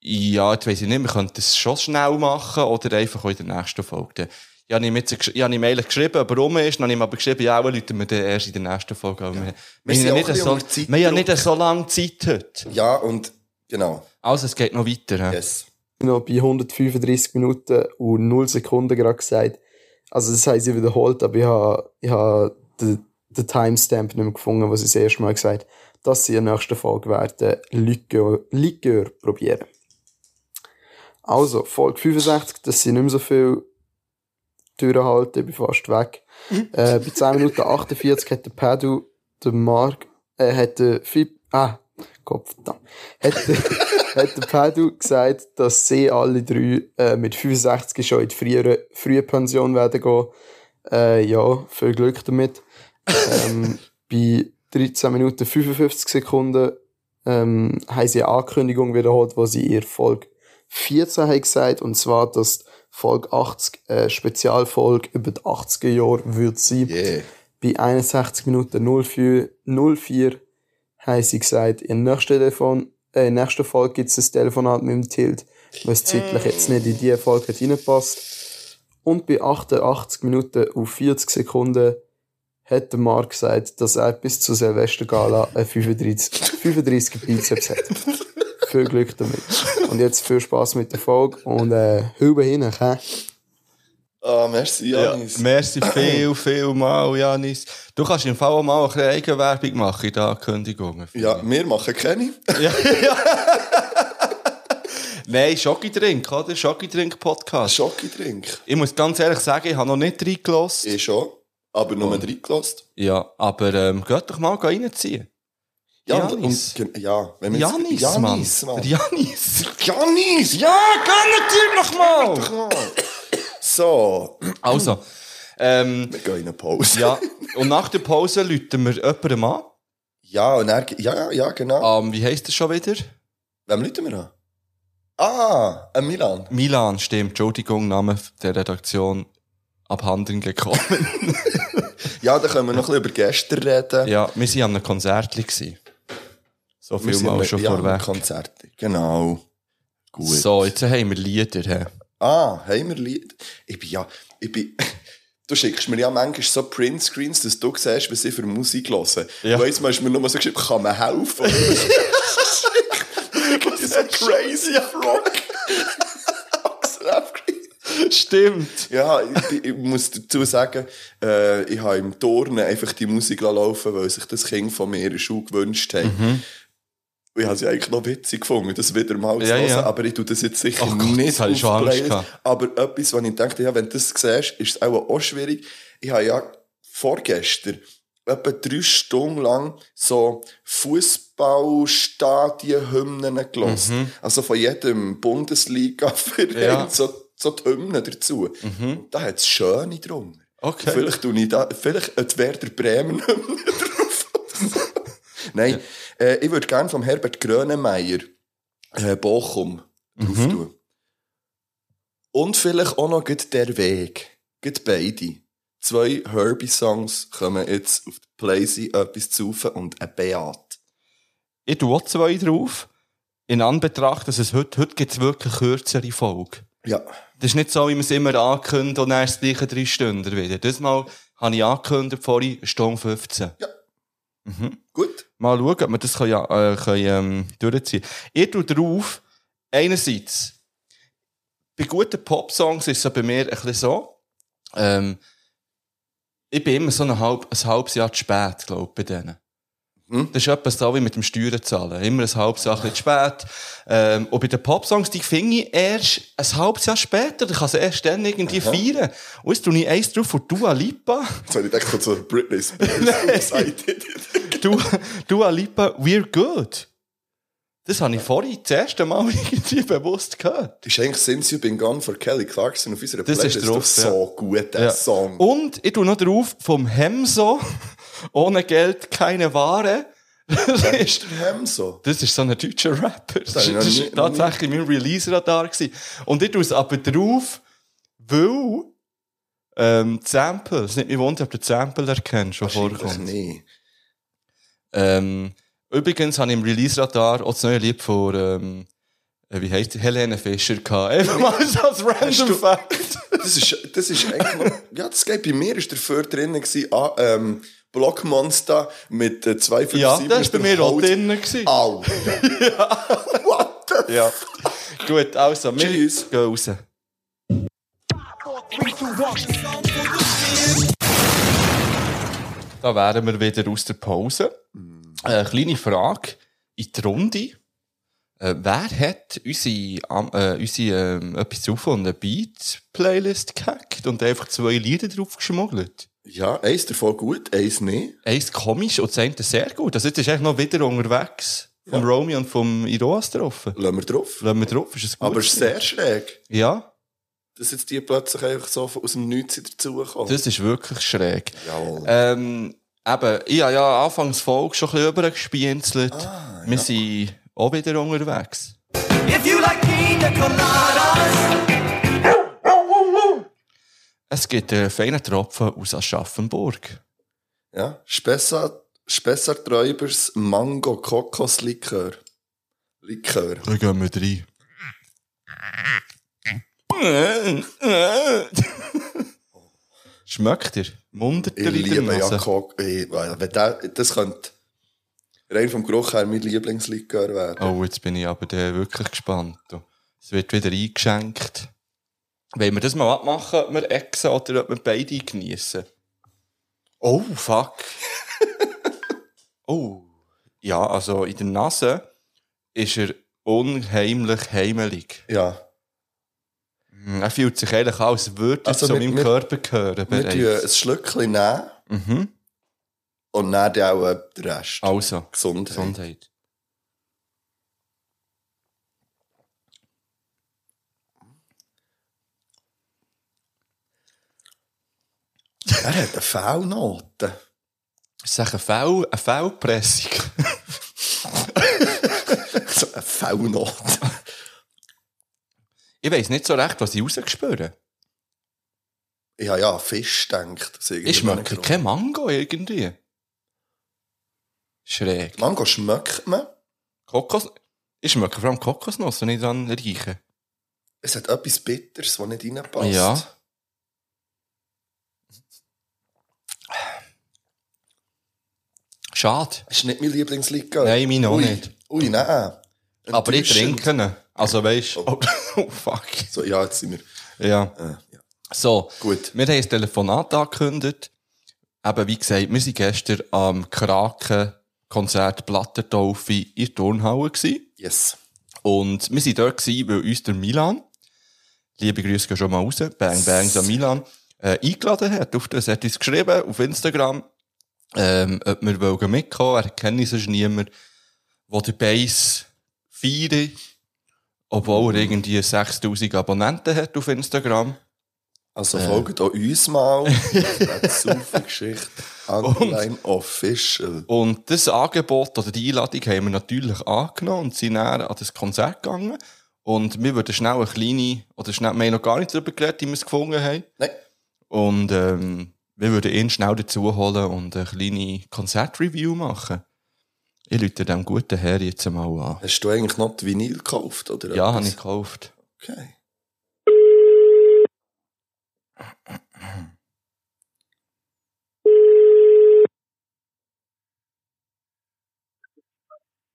ja, jetzt weiss ich nicht, wir könnten es schon schnell machen oder einfach in der nächsten Folge. Ich habe ihm, jetzt, ich habe ihm Mail geschrieben, ob er rum ist, dann habe ich ihm aber geschrieben, ja, auch Leute wir dann erst in der nächsten Folge. Ja. Wir, wir, Wir haben sind ja auch nicht so, wir haben ja nicht so lange Zeit heute. Ja, und genau. Also, es geht noch weiter. hä? Yes. noch bei 135 Minuten und 0 Sekunden gerade gesagt. Also das haben sie wiederholt, aber ich habe, ich habe den, den Timestamp nicht mehr gefunden, was sie das erste Mal gesagt dass sie in der nächsten Folge werden Likör, Likör probieren. Also, Folge 65, das sind nicht mehr so viel durchhalten, ich bin fast weg. äh, bei 10 Minuten 48 hat der Padu, der Mark, äh, hat der Fib, ah, Kopf, da. Hat hat der Padu gesagt, dass sie alle drei äh, mit 65 schon in die frühere, frühe Pension werden gehen. Äh, ja, viel Glück damit. ähm, bei 13 Minuten 55 Sekunden ähm, haben sie eine Ankündigung wiederholt, wo sie ihr Folge 14 haben gesagt, und zwar, dass Folge 80 äh, Spezialfolge über die 80er Jahre wird sein. Yeah. Bei 61 Minuten 04, 04 haben sie gesagt, in der nächsten, Telefon, äh, in der nächsten Folge gibt es ein Telefonat mit dem Tilt, was zeitlich jetzt nicht in diese Folge reinpasst. Und bei 88 Minuten und 40 Sekunden hat der Mark gesagt, dass er bis zur Silvestergala eine 35, 35 Bizeps hat. viel Glück damit. Und jetzt viel Spaß mit der Folge und äh, Hübe hin, hä? Ah, merci, Ja, Janis. merci viel, viel mal, Janis. Du kannst im Fall mal ein bisschen Eigenwerbung machen in den Ankündigungen. Ja, wir machen keine. ja. ja. Nein, Schokidrink, oder? Schokidrink-Podcast. Schokidrink. Ich muss ganz ehrlich sagen, ich habe noch nicht reingelassen. Ich schon. Aber nur reingelassen. Ja, aber ähm, geht doch mal reinziehen. Ja, Janis. Und, ja, wenn wir jetzt- Janis, Janis, Mann. Mann. Janis. Janis! Ja, gönnt dir noch mal! So, Also, ähm, wir gehen in eine Pause. ja, und nach der Pause läuten wir jemandem an. Ja, und er, ja, ja, genau. Ähm, wie heisst er schon wieder? Wem läuten wir an? Ah, ein Milan. Milan, stimmt. Entschuldigung, Name der Redaktion abhanden gekommen. Ja, da können wir noch ein bisschen über gestern reden. ja, wir waren an einem Konzert. gewesen. So viel sind mal schon ja, vorweg. Konzerte. Genau. Gut. So, jetzt haben wir Lieder. He. Ah, haben wir Lied? Ich bin ja, ich bin, du schickst mir ja manchmal so Printscreens, dass du siehst, was ich für Musik höre. Ja. Weißt du, mal hast du mir nur so geschrieben, kann man helfen? das ist so crazy Rock. Stimmt. Ja, ich, ich muss dazu sagen, äh, ich habe im Turnen einfach die Musik laufen, weil sich das Kind von mir in der Schule gewünscht hat. Mhm. Ich habe sie eigentlich noch witzig gefunden, das wieder mal zu Ja, hören, ja. aber ich tue das jetzt sicher Ach Gott, nicht ich schon Angst. Aber etwas, was ich dachte, ja, wenn du das siehst, ist es auch, auch schwierig. Ich habe ja vorgestern etwa drei Stunden lang so Fußballstadien-Hymnen gelassen. Also von jedem Bundesliga-Verein Mhm. Ja. Mhm. so, so die Hymnen dazu. Da hat es schöne drum. Okay. Vielleicht tue ich da, vielleicht ein Werder Bremen drauf. Nein, äh, ich würde gerne vom Herbert Grönemeyer äh, Bochum drauf Mhm. tun. Und vielleicht auch noch gleich der Weg. Gleich beide. Zwei Herbie-Songs kommen jetzt auf die Playsee etwas zu und ein Beat. Ich tue auch zwei drauf. In Anbetracht, dass es heute, heute gibt es wirklich kürzere Folge. Ja. Das ist nicht so, wie man es immer ankündigt und es gleiche drei Stunden wieder. Das Mal habe ich angekündigt, vorhin Stunde 15. Ja. Gut. Mal schauen, ob wir das können, ja, äh, können, ähm, durchziehen Ich tue drauf, einerseits, bei guten Pop-Songs ist es bei mir ein bisschen so, ähm, ich bin immer so ein, halb, ein halbes Jahr zu spät, glaube ich, bei denen. Hm? Das ist etwas so wie mit dem Steuern zahlen. Immer ein halbes Jahr zu spät. Ähm, und bei den Popsongs, die finde ich erst ein halbes Jahr später. Ich kann sie erst dann irgendwie feiern. Und jetzt tue ich eins drauf von Dua Lipa. Jetzt habe ich gedacht, so Britney Spears. Du, Dua Lipa, We're Good. Das habe ich vorhin das erste Mal irgendwie bewusst gehört. ist eigentlich Since You Been Gone von Kelly Clarkson auf unserer Das ist drauf, doch so gut, der Ja. Song. Und ich tue noch drauf vom Hemso, ohne Geld keine Ware. Das ist, Hemso. das ist so ein deutscher Rapper. Das, ist tatsächlich mein Release-Radar. Und ich tue es aber drauf, weil, ähm, die Sample, es nicht mehr wundern, ob du die Sample erkennst, schon vorkommt. nicht. Ähm, übrigens habe ich im Release-Radar auch das neue Lied von, ähm, äh, wie die? Helene Fischer gehabt. Einfach mal so als random du- Fact. Das ist, das ist eigentlich ja, das geht bei mir, ist dafür drinnen gewesen, ah, ähm, Blockmonster mit äh, zwei Ja, das war bei mir auch drin. gewesen. Alter. What the Ja. Gut, also, wir Tschüss. gehen raus. Da wären wir wieder aus der Pause. Eine kleine Frage in die Runde. Äh, wer hat unsere, äh, unsere ähm, etwas drauf eine Beat-Playlist gehackt und einfach zwei Lieder drauf geschmuggelt? Ja, eins davon gut, eins nicht. Eins komisch und das eine sehr gut. Also jetzt ist eigentlich noch wieder unterwegs. Vom Romy und vom Iroas drauf. Lassen wir drauf. Lassen wir drauf, ist es gut? Aber es ist sehr schräg, Ja, dass jetzt die plötzlich einfach so aus dem Nichts dazukommen. das ist wirklich schräg. Jawohl. Ähm, eben, ich habe ja anfangs Folge schon ein bisschen übergespienzelt. Ah, Wir sind auch wieder unterwegs. If you like pina coladas, Es gibt einen feinen Tropfen aus Aschaffenburg. Ja, Spessart, Spessart Träubers Mango Kokos Likör. Likör. Da gehen wir rein. Schmeckt ihr? Mundert Ich ihr in der liebe ja Nase? Kok. Ich, wenn der, das könnte rein vom Geruch her mein Lieblingslikör werden. Oh, jetzt bin ich aber wirklich gespannt. Es wird wieder eingeschenkt. Wollen wir das mal abmachen, ob wir exen oder ob wir beide genießen? Oh, fuck. oh. Ja, also in der Nase ist er unheimlich heimelig. Ja. Hm, Er fühlt sich eigentlich an, als würde er Also zu wir- meinem wir- Körper gehören. Wir bereits. tun ein Schlückchen nehmen Mhm. und dann dann auch den Rest. Also, Gesundheit. Gesundheit. Er hat eine V-Note. Ist das eine Fellpressung? so eine V-Note. ich weiss nicht so recht, was ich habe ja an Fisch aus Ich schmecke kein Mango irgendwie. Schräg. Mango schmeckt man. Kokos... Ich schmecke vor allem Kokosnuss, wenn ich dann rieche. Es hat etwas Bitteres, das nicht reinpasst. Ja. Schade. Das ist nicht mein Lieblingslied. gell? Nein, meine auch Ui. nicht. Ui, nein. Aber ich trinke ihn. Also weisst Oh. oh. oh fuck. So, ja, jetzt sind wir. Ja. Äh, ja. So. Gut. Wir haben ein Telefonat angekündigt. Eben, wie gesagt, wir waren gestern am Kraken-Konzert Plattentaufe in der Turnhalle gewesen. Yes. Und wir waren dort, gewesen, weil uns der Milan, liebe Grüße gehen schon mal raus, Bang Bang der Milan, äh, eingeladen hat. Auf das hat uns geschrieben, auf Instagram, ähm, ob wir wollen mitkommen. Er kennt uns sonst niemand, der den Bass feiert, obwohl er irgendwie 6000 Abonnenten hat auf Instagram. Also folgt auch uns mal. Das ist eine super Geschichte. Online Official. Und das Angebot oder die Einladung haben wir natürlich angenommen und sind dann an das Konzert gegangen. Und wir würden schnell eine kleine, oder schnell, wir haben noch gar nicht darüber geredet, wie wir es gefunden haben. Nein. Und ähm, wir würden ihn schnell dazu holen und eine kleine Konzertreview machen. Ich lüte dem guten Herr jetzt mal an. Hast du eigentlich noch die Vinyl gekauft? Oder Ja, habe ich gekauft. Okay.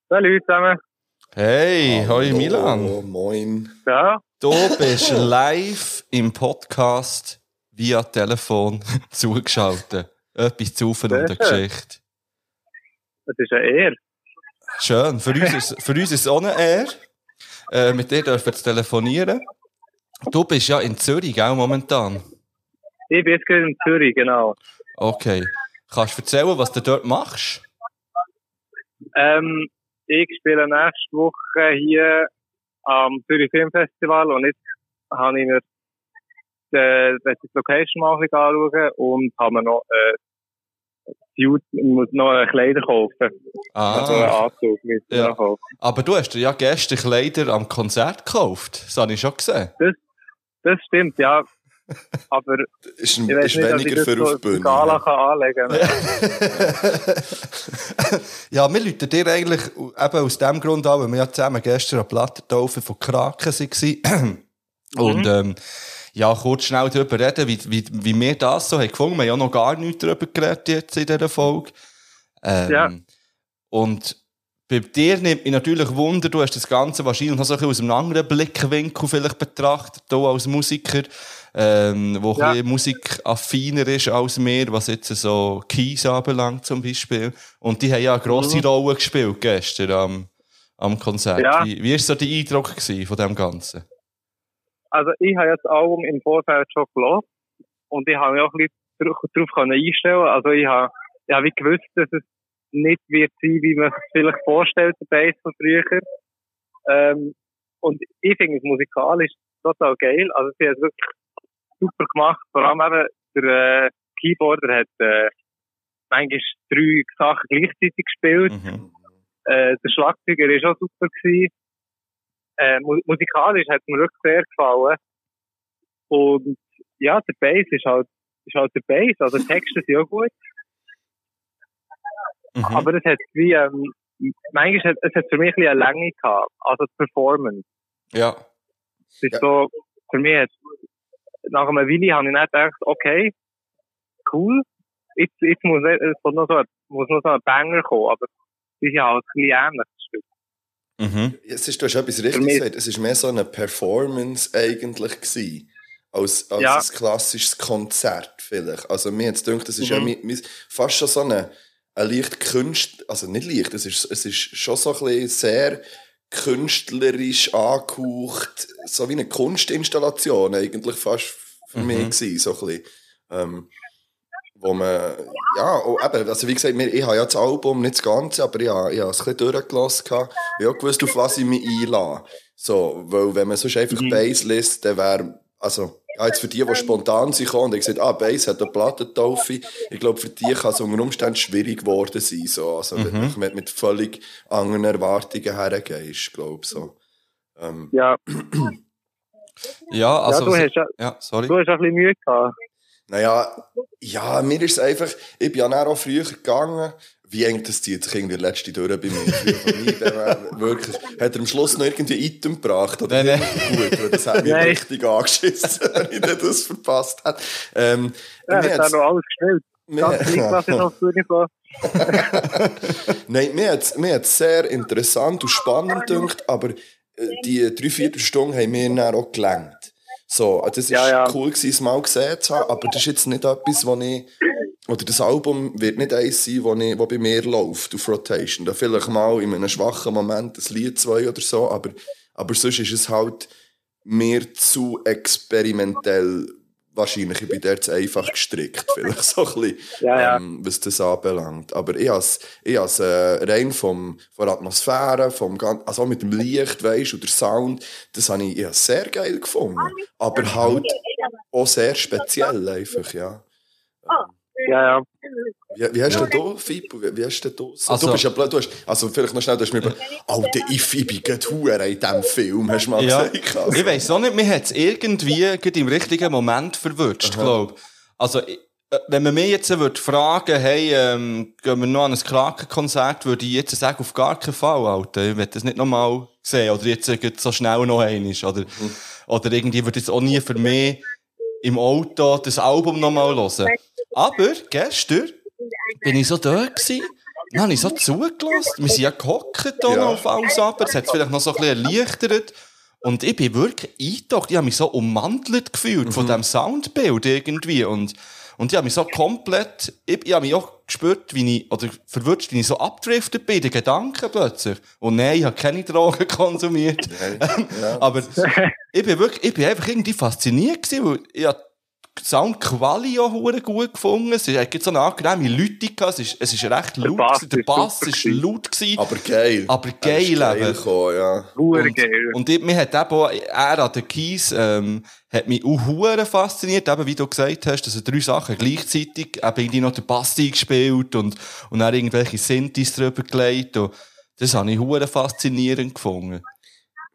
Salut zusammen. Hey, hoi Milan. Oh, moin. Ja, Du bist live im Podcast via Telefon zugeschaltet. Etwas zu und der. Geschichte. das ist eine Ehre. Schön. Für uns ist, für uns ist es auch eine Ehre. Äh, mit dir dürfen wir jetzt telefonieren. Du bist ja in Zürich, auch momentan. Ich bin jetzt gerade in Zürich, genau. Okay. Kannst du erzählen, was du dort machst? Ähm, ich spiele nächste Woche hier am Zürich Filmfestival und jetzt habe ich mir die, die Location mal ein bisschen anschauen und habe mir noch äh, ich muss noch äh, Kleider kaufen. Also einen Ah, Anzug müssen wir Ja. kaufen. aber du hast dir ja gestern Kleider am Konzert gekauft. Das habe ich schon gesehen. Das stimmt, ja. Aber Ist, ein, ist nicht, weniger das für so auf Bühne. Gala kann anlegen ja, wir läuten dir eigentlich eben aus dem Grund an, weil wir ja zusammen gestern an der Plattentaufe von Kraken waren. Und ähm, ja, kurz schnell darüber reden, wie, wie, wie wir das so haben gefunden. Wir haben ja noch gar nichts darüber geredet jetzt in dieser Folge. Ähm, Ja. Und bei dir nimmt mich natürlich Wunder, du hast das Ganze wahrscheinlich noch so ein aus einem anderen Blickwinkel vielleicht betrachtet, du als Musiker, ähm, wo Ja. ein musikaffiner ist als wir, was jetzt so Keys anbelangt zum Beispiel. Und die haben ja eine grosse Rolle gespielt gestern am, am Konzert. Mhm. Ja. Wie, wie war so der Eindruck gewesen von dem Ganzen? Also ich habe jetzt das Album im Vorfeld schon gehört und ich habe mich auch ein bisschen darauf einstellen Also ich habe, ich habe wie gewusst, dass es nicht wird sein, wie man sich vielleicht vorstellt, der Bass von früher. Ähm, und ich finde es musikalisch total geil. Also sie hat es wirklich super gemacht. Vor allem eben der äh, Keyboarder hat äh, manchmal drei Sachen gleichzeitig gespielt. Mhm. Äh, der Schlagzeuger war auch super. Gewesen. Äh, mu musikalisch hat mir wirklich sehr gefallen. Und ja, der Bass ist halt, ist halt der Bass. Also die Texte sind auch gut. Mhm. Aber es hat wie, ähm, manchmal hat, es hat für mich ein bisschen eine Länge gehabt. Also die Performance. Ja. Es ist Ja. so, für mich hat, nach einem Willi habe ich nicht gedacht, okay, cool. Jetzt, jetzt muss, es kommt noch so ein, muss noch so ein Banger kommen. Aber das ist ja halt ein bisschen ähnlich. Mhm. Es ist, du hast etwas richtig gesagt. Es ist mehr so eine Performance eigentlich gewesen. Als, als Ja. ein klassisches Konzert vielleicht. Also mir jetzt gedacht, das ist ja Mhm. mi- fast schon so eine, eine leicht Kunst, also nicht leicht, es ist, es ist schon so ein bisschen sehr künstlerisch angehaucht, so wie eine Kunstinstallation eigentlich fast für mich gewesen, so ein bisschen. Ähm, wo man, ja, auch eben, also wie gesagt, ich habe ja das Album, nicht das Ganze, aber ich habe, ich habe es ein bisschen durchgelassen. Ich habe auch gewusst, auf was ich mich einlasse. So, weil wenn man sonst einfach Bass liest, dann wäre, also, ja, jetzt für die, die spontan sind gekommen und haben gesagt, ah, Bass hat eine Plattentaufe. Ich glaube, für die kann es unter Umständen schwierig geworden sein, so. Also, wenn du mit, völlig anderen Erwartungen hergehst, glaube ich, so. Ähm, Ja, Ja, also. ja, du, was- hast, ja- ja, sorry. du hast ein bisschen Mühe gehabt. Naja, ja, mir ist es einfach, ich bin ja dann auch früher gegangen, wie eng das zieht sich irgendwie der letzte durch bei mir. Wirklich, hat er am Schluss noch irgendwie Item gebracht, oder? Nein, nein. Gut, weil das hat mich richtig angeschissen, wenn ich das verpasst hätte. Ähm, Ja, hat noch alles gespielt. mir- Ganz gleich, was der Bühne so. Nein, mir hat es sehr interessant und spannend gedacht, aber äh, die dreiviertel Stunde haben mir dann auch gelangt. So, äh, das war Ja, ja. cool, gewesen, es mal gesehen zu haben, aber das ist jetzt nicht etwas, wo ich. Oder das Album wird nicht eins sein, wo, ich, wo bei mir läuft auf Rotation. Da vielleicht mal in einem schwachen Moment ein Lied, zwei oder so, aber, aber sonst ist es halt mir zu experimentell. Wahrscheinlich, ich bin dort zu einfach gestrickt, vielleicht so ein bisschen, Ja, ja. Ähm, was das anbelangt. Aber ich has, ich has, äh, rein vom, von der Atmosphäre, vom, gan- also auch mit dem Licht, weisst, und der Sound, das habe ich, ich has sehr geil gefunden. Aber halt auch sehr speziell einfach, ja. Ja, ja. Wie, wie hast du du, Fippo, wie, hast du so? Also- du bist ja blöd, du hast, also vielleicht noch schnell, du hast mir über, Alter, ich Fibi geht hure in diesem Film, hast du mal Ja, gesagt. Also. ich weiss auch nicht, mir hat es irgendwie gerade im richtigen Moment verwünscht, glaube Also, ich- äh, wenn man mich jetzt würde fragen, hey, ähm, gehen wir noch an ein Krakenkonzert, würde ich jetzt sagen, auf gar keinen Fall, Alter. Ich will das nicht nochmal sehen. Oder jetzt äh, so schnell noch einmal. Oder, oder irgendwie würde ich jetzt auch nie für mich im Auto das Album nochmal hören. Aber gestern bin ich so da gewesen, dann habe ich so zugelassen. Wir sind ja gehockt hier Ja. auf alles ab. Das hat es vielleicht noch so ein bisschen erleichtert. Und ich bin wirklich eingetaucht. Ich habe mich so ummantelt gefühlt von diesem Soundbild irgendwie. Und, und ich habe mich so komplett, ich, ich habe mich auch gespürt, wie ich, oder verwirrt, wie ich so abdriftet bin, in den Gedanken plötzlich. Und nein, ich habe keine Drogen konsumiert. Aber ich bin wirklich, ich bin einfach irgendwie fasziniert gewesen, weil ich habe Soundquali auch hure gut gefunden. Es gibt so eine angenehme Leute gehabt. Es ist, es ist recht laut. Bass. Der Bass gewesen. laut gewesen. Aber geil. Aber Er ist geil geil eben. gekommen, ja. Hure Und, geil. und ich, mir hat eben auch, er an den Keys, ähm, hat mich auch hure fasziniert, eben wie du gesagt hast, dass er drei Sachen gleichzeitig, eben irgendwie noch den Bass eingespielt und, und dann irgendwelche Synthes drüber gelegt und das habe ich hure faszinierend gefunden.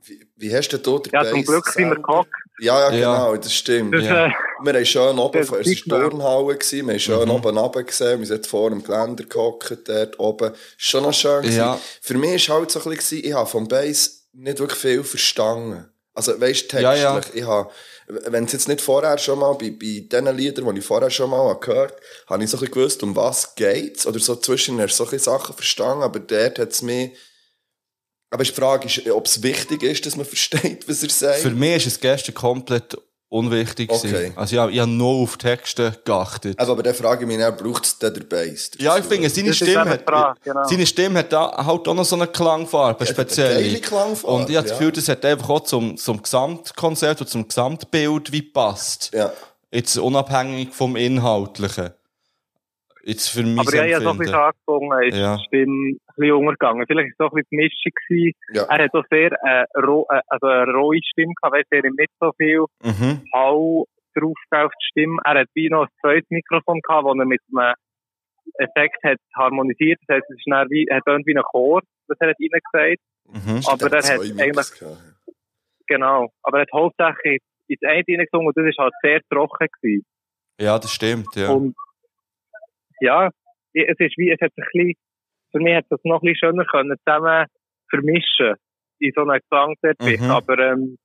Wie, wie hast du denn dort Ja, zum Glück sind wir gehockt. Ja, ja, Ja. genau, das stimmt. Das, Ja. äh, Wir haben schön oben, es war eine. Turnhalle, wir haben schön Mhm. oben runter gesehen, wir sind vor dem Geländer gehockt, dort oben. Ist schon noch schön gewesen. Ja. Für mich war halt so ein bisschen, ich habe vom Bass nicht wirklich viel verstanden. Also, weißt du, Ja, textlich, ja. ich habe, wenn es jetzt nicht vorher schon mal, bei, bei den Liedern, die ich vorher schon mal gehört habe, habe ich so ein bisschen gewusst, um was geht's, oder so zwischen so ein bisschen Sachen verstanden, aber dort hat es mich, aber die Frage ist, ob es wichtig ist, dass man versteht, was er sagt. Für mich ist es gestern komplett unwichtig Okay. gewesen. Also ich habe, ich habe nur auf Texte geachtet. Also, aber dann frage ich mich, dann, braucht es den Bass? ja, ich finde, seine Stimme hat, Frage, genau. seine Stimme hat da halt auch noch so eine Klangfarbe, speziell. geile Klangfarbe, Und ich habe das ja. Gefühl, das hat einfach auch zum, zum Gesamtkonzert und zum Gesamtbild wie passt. Ja. Jetzt unabhängig vom Inhaltlichen. Jetzt für mich Aber ja, ich habe so ein bisschen angefangen, ist Ja. die Stimme ein bisschen untergegangen. Vielleicht war es so ein bisschen die Mischung gewesen. Ja. Er hat auch sehr, äh, roh, äh, also eine rohe Stimme gehabt, weißt er hat nicht so viel Mhm. Hall drauf auf die Stimme. Er hat wie noch ein zweites Mikrofon gehabt, wo er mit einem Effekt hat harmonisiert. Das heisst, es ist dann wie, er hat irgendwie einen Chor, das er hat reingesagt. Mhm. Aber er hat eigentlich, genau, aber er hat hauptsächlich ins eine reingesungen und das ist halt sehr trocken gewesen. Ja, das stimmt, ja. Und ja, es ist wie, es hat sich ein bisschen, für mich hat das noch ein bisschen schöner können zusammen vermischen in so einem Gesangserbicht. Mhm. Aber ähm,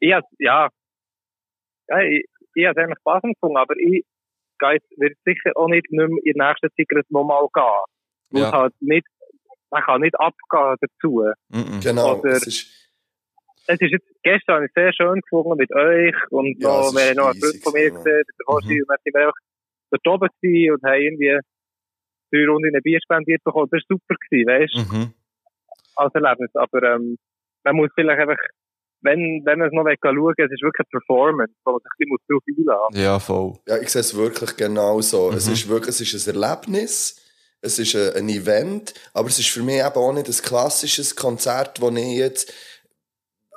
ich hab, ja, ja, ich, ich habe es eigentlich passend gefunden, aber ich gehe jetzt, wird sicher auch nicht, nicht mehr in der nächsten Zeit nochmal gehen. Muss Ja. halt nicht, man kann nicht abgehen dazu. Mhm. Genau, Oder- es ist, Es ist jetzt, gestern habe ich sehr schön gefunden mit euch und Ja, es wir haben noch einen Freund von mir gesehen, der Hoshi, Mhm. und wir einfach dort oben gewesen und haben irgendwie drei Runden in ein Bier spendiert bekommen. Das war super gewesen, weißt du? Mhm. als Erlebnis. Aber ähm, man muss vielleicht einfach, wenn, wenn man es noch schauen es ist wirklich eine Performance, wo man sich ein bisschen drauf einlassen muss. Ja, voll. Ja, ich sehe es wirklich genau so. Es Mhm. ist wirklich, es ist ein Erlebnis, es ist ein, ein Event, aber es ist für mich eben auch nicht ein klassisches Konzert, wo ich jetzt,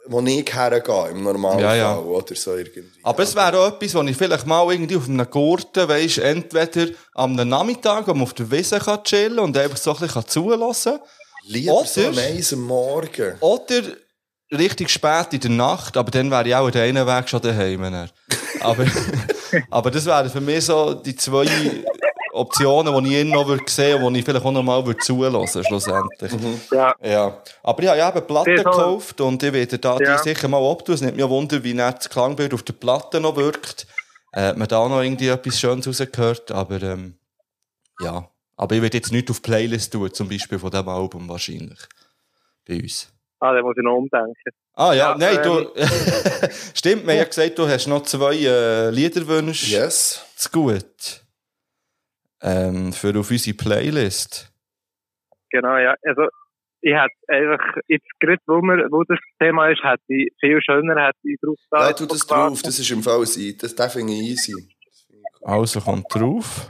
wo ich hergehe, im Normalfall, Ja, ja. oder so irgendwie. Aber es wäre auch etwas, wo ich vielleicht mal irgendwie auf einem Gurten, weisst, entweder am Nachmittag, wo man auf der Wiese kann chillen und einfach so ein bisschen zulassen kann. Lieber so Oder- am Morgen. Oder richtig spät in der Nacht, aber dann wäre ich auch den einen Weg schon daheim. Aber, aber das wären für mich so die zwei Optionen, die ich noch würde sehen und die ich vielleicht auch noch mal würde zulassen schlussendlich. Ja, Ja. Aber ich habe ja eben Platten gekauft und ich werde da Ja. die sicher mal abtun. Es nimmt mich Wunder, wie nicht das Klangbild auf der Platte noch wirkt. Äh, hat man da noch irgendwie etwas Schönes rausgehört, aber ähm, ja. Aber ich werde jetzt nicht auf die Playlist tun, zum Beispiel von diesem Album wahrscheinlich. Bei uns. ah, da muss ich noch umdenken. Ah ja, Ja, nein, ähm, du. Stimmt, mir ja gesagt, du hast noch zwei äh, Liederwünsche Yes. zu gut. Ähm, für auf unsere Playlist. Genau, ja. Also, ich hätte einfach, jetzt gerade, wo, wir, wo das Thema ist, hätte ich viel schöner, hätte ich drauf da. Ja, tu das drauf, das ist im Fall sein. Das, das finde ich easy. Also kommt drauf.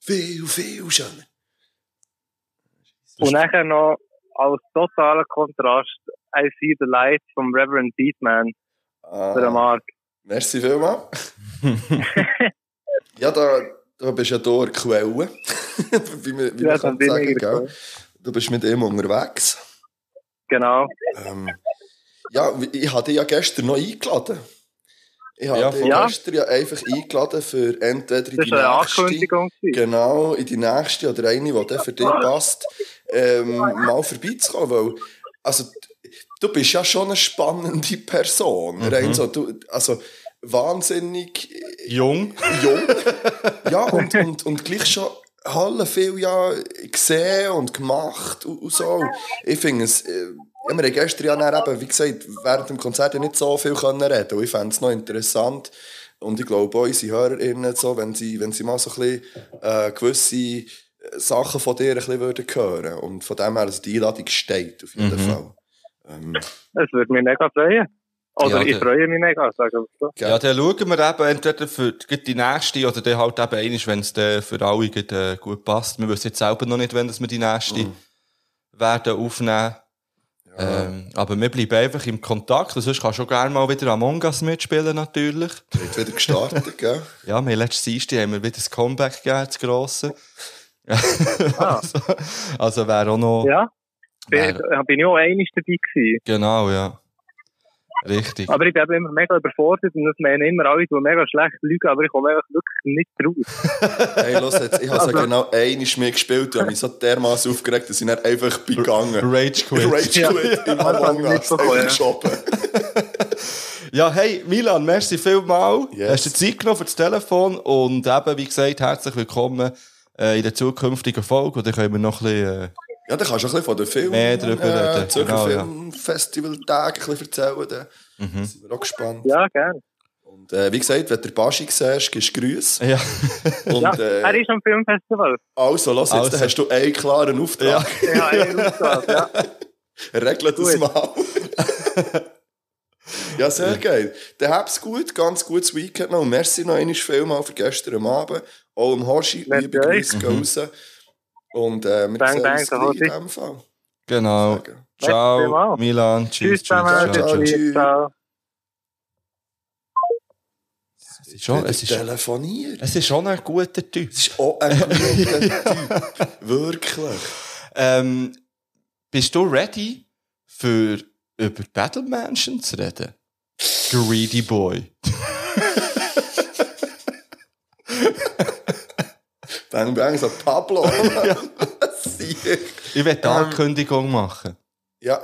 Viel, viel schöner. Und nachher noch als totaler Kontrast I See the Light vom Reverend Beatman für den Ah, Mark. merci vielmals. ja, da, da bist ja du eine Quelle. wie man, wie Ja, man kann sagen, eine Du bist mit ihm unterwegs. Genau. Ähm, ja, ich hatte dich ja gestern noch eingeladen. Ich habe Ja, dich. Ja. gestern ja einfach eingeladen für entweder in Das die nächste, genau, in die nächste oder eine, die dann für dich passt, ähm, mal vorbeizukommen, weil, also, du bist ja schon eine spannende Person. Rein so, du, also, wahnsinnig Jung. jung. ja, und, und, und gleich schon Halle viel ja gesehen und gemacht und, und so. Ich finde es, äh, ja, wir haben gestern ja eben, wie gesagt, während dem Konzert ja nicht so viel können reden und ich fände es noch interessant und ich glaube auch unsere HörerInnen so, wenn sie, wenn sie mal so ein bisschen äh, gewisse äh, Sachen von dir ein bisschen würden hören und von dem her, also die Einladung steht auf jeden Mhm. Fall. Ähm, Das würde mich mega freuen. Oder Ja, ich freue mich mega, sagen wir so. Ja, dann schauen wir eben entweder für die die nächste oder dann halt eben einmal, wenn es für alle gut, äh, gut passt. Wir wissen jetzt selber noch nicht, wenn wir die nächste Mhm. werden aufnehmen. Ähm, aber wir bleiben einfach im Kontakt. Und sonst kannst du auch gerne mal wieder Among Us mitspielen, natürlich. Wird wieder gestartet, gell? Ja, wir letztes Dienstag haben wir wieder das Comeback gegeben, das Grosse. Ah. also, also wäre auch noch... Ja, bin, Wäre- bin ich auch einig dabei gewesen. Genau, ja. Richtig. Aber ich bin immer mega überfordert und das meinen immer alle, die mega schlecht lügen, aber ich komme einfach wirklich nicht raus. Hey, los jetzt, ich habe Also- so genau einmal mehr gespielt und habe mich so dermaßen aufgeregt, dass ich dann einfach bin gegangen. Rage Quit. Rage Ja. Quit im habe ich Among Us, mitbekommen, einfach ja. Ja, hey, Milan, merci vielmal. Yes. Hast du dir Zeit genommen für das Telefon und eben, wie gesagt, herzlich willkommen äh, in der zukünftigen Folge. Und dann können wir noch ein bisschen, äh, Ja, dann kannst du ein bisschen von den Film, Mehr drüber äh, reden, Zürcher genau, ja. Filmfestival-Tage ein bisschen erzählen. Dann Mhm. sind wir auch gespannt. Ja, gerne. Und äh, wie gesagt, wenn du Baschi siehst, gibst du Grüße. ja. Und Ja, er äh, ist am Filmfestival. also, los jetzt, Also. dann hast du einen klaren Auftrag. Ja, er ist ja. Regle das mal. ja, sehr geil. Dann hab's gut, ganz gutes Weekend noch. Und merci noch einmal vielmal für gestern Abend. Auch am Hoshi, Merci liebe. Grüße gehen raus. Und äh, wir Bang, sehen bang, uns in Fall. Genau. Ciao. Milan. Tschüss, Tschüss. Tschüss. Tschüss. Ciao. Es ist schon, es ist, telefoniert. es ist schon ein guter Typ. Das ist auch ein guter Typ. Wirklich. Ähm, bist du ready für über Battle Mansion zu reden? Greedy Boy. Bang, bang, so Pablo. Sieh. Ich die Ähm. Ankündigung machen. ja.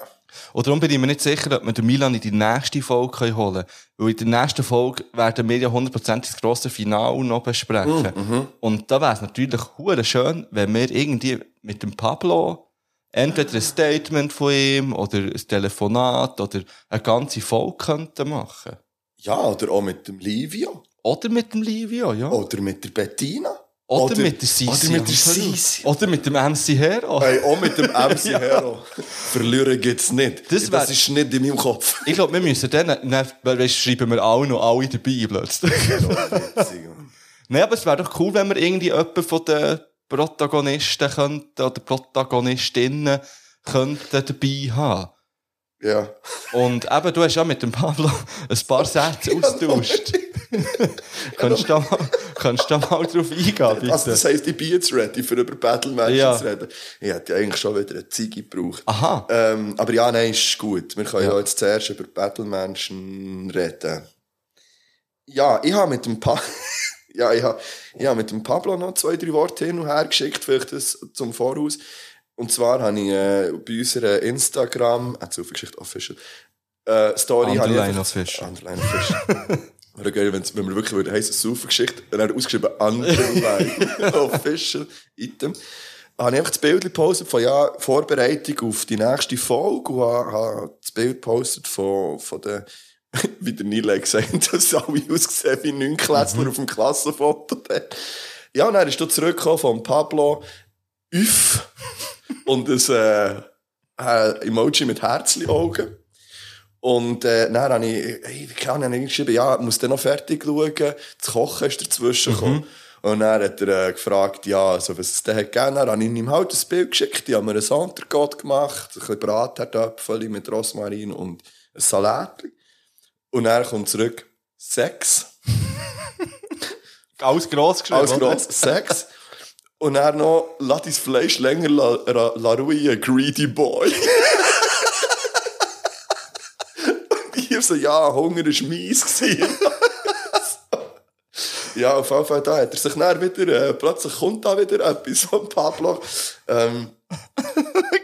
Und darum bin ich mir nicht sicher, ob wir den Milan in die nächste Folge holen können. Weil in der nächsten Folge werden wir ja hundertprozentig das grosse Finale noch besprechen. Mhm. Und da wäre es natürlich hure schön, wenn wir irgendwie mit dem Pablo entweder ein Statement von ihm oder ein Telefonat oder eine ganze Folge könnten machen. Ja, oder auch mit dem Livio. Oder mit dem Livio, ja. Oder mit der Bettina. Oder, Oder- mit der Sisi. oder mit der. Sisi. Oder mit dem MC Hero. Hey, auch mit dem MC Hero. Verlieren gibt's nicht. Das Das, wär- ist nicht in meinem Kopf. Ich glaube, wir müssen dann, dann weißt, schreiben wir alle noch alle dabei plötzlich. Nein, aber es wäre doch cool, wenn wir irgendwie jemanden von den Protagonisten könnten, oder Protagonistinnen könnten dabei haben. ja. Und eben, du hast ja mit dem Pablo ein paar Sätze austauscht. kannst, du da mal, kannst du da mal drauf eingehen, bitte? Also, das heisst, ich bin jetzt ready, für über Battle-Matches Ja. zu reden. Ich hätte ja eigentlich schon wieder eine Ziege gebraucht. Aha. Ähm, aber ja, nein, ist gut. Wir können ja, Ja. jetzt zuerst über Battle-Menschen reden. Ja, ich habe mit dem pa ja, ich habe, ich habe mit dem Pablo noch zwei, drei Worte hin und her geschickt, vielleicht das zum Voraus. Und zwar habe ich äh, bei unserer Instagram, äh, Zufallgeschichte Official, äh, Story Underline Official. Underline Official. Wäre geil, wenn wir wirklich würde heißen Saufengeschichte, dann hat ausgeschrieben Underline Official Item. Habe ich einfach das Bild gepostet von ja, Vorbereitung auf die nächste Folge und habe, das Bild gepostet von, von der, wie der Nile gesagt hat, dass alle ausgesehen wie Neunklässler auf dem Klassenfoto. Ja, und dann ist du zurückgekommen von Pablo Üff und ein äh, Emoji mit Herzli-Augen. Und äh, dann habe ich, hey, wie kann ich habe ich geschrieben, ja, muss dann noch fertig schauen, das Kochen ist dazwischen gekommen. Und dann hat er äh, gefragt, ja, also, was es denn hat gegeben. Dann habe ich ihm halt ein Bild geschickt, die haben mir ein Sondergott gemacht, ein bisschen Bratherdöpfel mit Rosmarin und ein Salat. Und er kommt zurück, Sex. Alles gross geschrieben. Alles gross, Sex. Und dann noch, lass dein Fleisch länger la, la, la ruhen, greedy boy. Ich so, ja, Hunger war mies. gewesen. ja, auf jeden Fall, da hat er sich dann wieder, äh, plötzlich kommt da wieder etwas von Pablo. Ähm,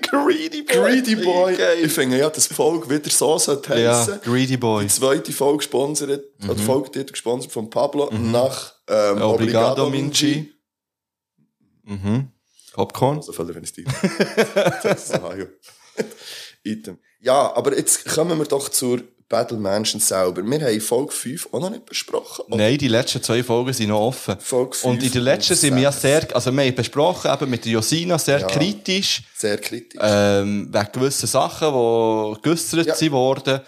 Greedy Boy. greedy boy. Geil. Ich finde ja, dass die Folge wieder so sollte Ja, heissen. Greedy Boy. Die zweite Folge gesponsert, mhm. die Folge die gesponsert von Pablo nach ähm, Obrigado, Minci. Mhm. Popcorn. So viel, wenn ich Das ja. Item. Ja, aber jetzt kommen wir doch zur Battle Mansion selber. Wir haben Folge 5 auch noch nicht besprochen. oder? Nein, die letzten zwei Folgen sind noch offen. Folge fünf und in der letzten sind wir ja sehr, also wir haben besprochen, eben mit der Josina, sehr Ja. kritisch, Sehr kritisch. ähm, wegen gewissen Sachen, die geäussert Ja. sind worden.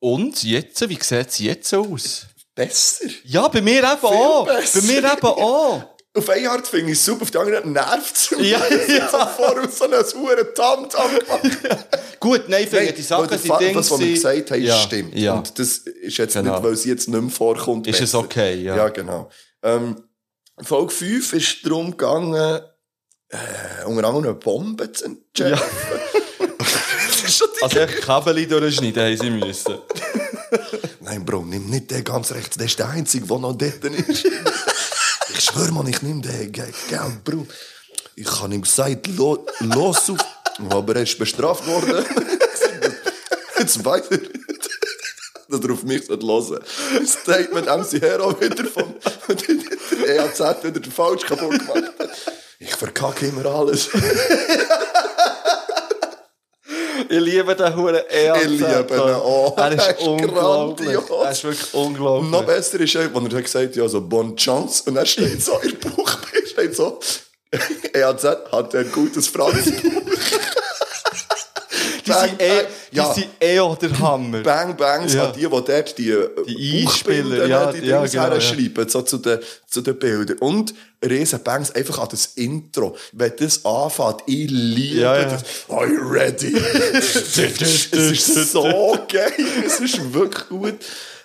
Und jetzt, wie sieht es jetzt aus? Besser. Ja, bei mir eben auch. besser. Bei mir eben auch. Auf eine Art finde ich es super, auf die andere nervt es mich. Ja, Es ja. so voraus so einen sauren Tam-Tam. Gut, nein, ich finde, Nein, die Sachen Fa- Dinge. Das, was wir gesagt haben, ja, stimmt. Ja. Und das ist jetzt Genau. nicht, weil sie jetzt nicht mehr vorkommt. Ist es besser. okay, ja. Ja, genau. Ähm, Folge 5 ist darum gegangen, äh, unter anderem eine Bombe zu entschärfen. die Also echt Kabel durchschneiden haben sie müssen. Nein, Bro, nimm nicht den ganz rechts. Der ist der Einzige, der noch dort ist. Ich schwöre mal, ich nehme den. Gell, Bro. Ich habe ihm gesagt, lo, los auf. Aber er ist bestraft worden. Jetzt weiß er, dass er auf mich hören sollte. Statement MC Hero wieder vom EAZ wieder den falsch kaputt gemacht. Ich verkacke immer alles. Ich liebe den Huren EAZ. Ich liebe ihn auch. Er ist, Er ist unglaublich. grandios. Er ist wirklich unglaublich. Noch besser ist, er, wenn er gesagt hat, ja, so, bon chance. Und er steht so, in der Buch steht so, EAZ hat ein gutes Franzbuch. Die sind eh, die ja, sind eh auch der Hammer. Bang Bangs Ja. an die, die dort die, Die Buchbilder, Einspieler, ja, die ja, Dings genau, herschreiben, so zu den, zu den Bildern. Und riesen Bangs einfach an das Intro. Wenn das anfängt, ich liebe Ja, ja. das. Are you ready? es ist so geil. Es ist wirklich gut.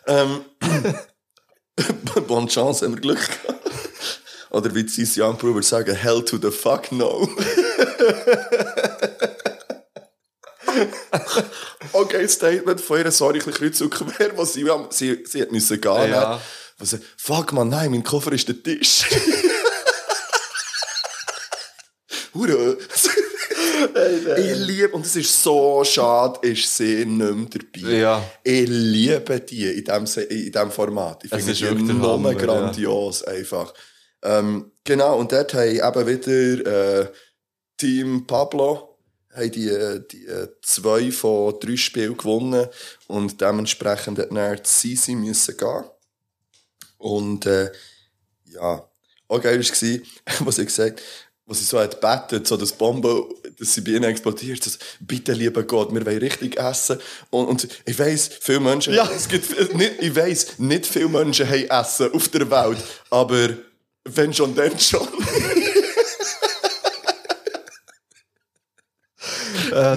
Ähm, Bonne Chance, haben wir Glück gehabt. Oder wie Cis Young Brewer sagen, hell to the fuck no. okay, Statement von ihr, sorry, ein bisschen kreuz und quer, was sie, sie, sie hat müssen gehen. Ja. Was sie, fuck man, nein, mein Koffer ist der Tisch. Hure. ich liebe, und es ist so schade, ist sie nicht mehr dabei. Ja. Ich liebe die in diesem, in Format. Ich Es finde wirklich Hammer, grandios, einfach. Ähm, genau, und dort haben eben wieder äh, Team Pablo haben die, äh, die äh, zwei von drei Spielen gewonnen und dementsprechend hat dann die Sisi müssen gehen. Und äh, ja, auch geil war, was sie gesagt was sie so hat bettet, so das Bombe, dass sie bei ihnen explodiert, so, bitte, lieber Gott, wir wollen richtig essen. Und, und ich weiss, viele Menschen, Ja. es gibt, nicht, ich weiss, nicht viele Menschen haben Essen auf der Welt, aber wenn schon, dann schon.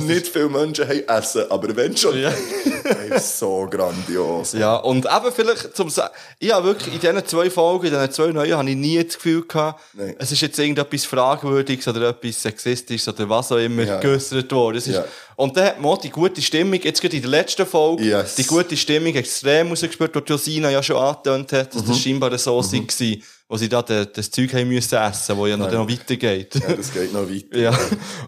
nicht viele Menschen haben Essen, aber wenn schon, Ja. So grandios. Ja, und eben vielleicht zum Sa ich habe wirklich in diesen zwei Folgen, in diesen zwei neuen, habe ich nie das Gefühl gehabt, Nein. es ist jetzt irgendetwas Fragwürdiges oder etwas Sexistisches oder was auch immer Ja. geäussert worden. Ja. Und dann hat man die gute Stimmung, jetzt gerade in der letzten Folge, Yes. die gute Stimmung extrem rausgespürt, die Josina ja schon angetönt hat, dass Mhm. das scheinbar so mhm. war, wo sie da de, das Zeug haben müssen essen, wo ja noch, noch weitergeht. Ja, das geht noch weiter. Ja.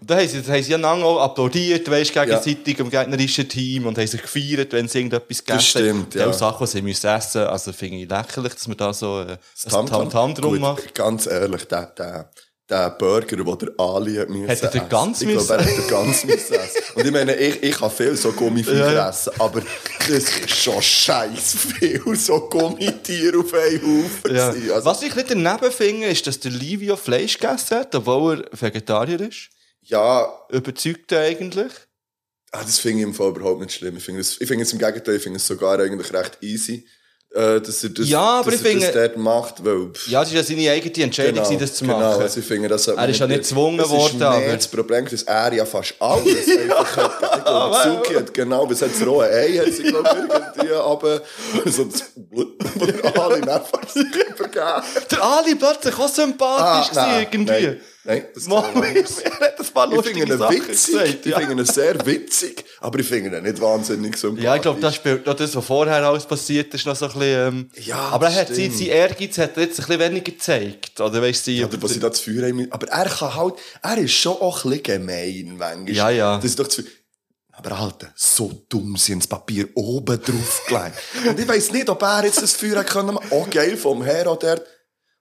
Und dann haben sie, dann haben sie ja lange auch applaudiert, weisst, gegenseitig Ja. im gegnerischen Team und haben sich gefeiert, wenn sie irgendetwas gegessen stimmt, haben. ja. Die Sachen, die sie müssen essen Also finde ich lächerlich, dass man da so äh, ein Tamtam. Tamtam drum Gut, macht. Ganz ehrlich, der, der, der Burger, den der Ali hat müssen Hätte der essen. ganz Ich glaube, er hätte den ganz müssen essen. Und ich meine, ich, ich kann viel so Gummifleisch Ja, essen, aber das ist schon scheiß viel so Gummitiere auf einen Haufen. Ja. Also, Was ich nicht daneben finde, ist, dass der Livio Fleisch gegessen hat, obwohl er Vegetarier ist. ja, Überzeugt er eigentlich. ah, das finde ich im Fall überhaupt nicht schlimm. Ich finde es, es im Gegenteil, ich finde es sogar eigentlich recht easy, äh, dass er das, Ja, aber dass er finde- das dort macht, weil... pff, Ja, es war ja seine eigene Entscheidung, gewesen, das zu machen. Genau, also ich finde, das Er ist ja nicht gezwungen worden. Das ist das Problem, dass er ja fast alles einfach hat. Ich glaube, Zuki hat genau, hat das rohe Ei, hat sie, glaube ich, irgendwie aber so das wo alle nachher übergeben. Der Ali plötzlich auch sympathisch gewesen, irgendwie. Ah, Nein, nein, das Mal, hat ein paar Ich lustige finde ihn Sachen witzig, gesagt. ich Ja. finde ihn sehr witzig, aber ich finde ihn nicht wahnsinnig sympathisch. Ja, ich glaube, das spielt noch das, was vorher alles passiert ist, noch so ein bisschen, ähm, Ja, aber er das hat sein, stimmt. sein Ehrgeiz hat er jetzt ein bisschen weniger gezeigt. Oder weißt du, sie, Oder was ich da zu Feuer haben. Aber er kann halt, er ist schon auch ein bisschen gemein, manchmal. Ja, ja. Das ist doch zu aber Alter, so dumm sind das Papier oben drauf gelegt. Und ich weiss nicht, ob er jetzt das Feuer hätte können machen. Auch geil vom Herr dort.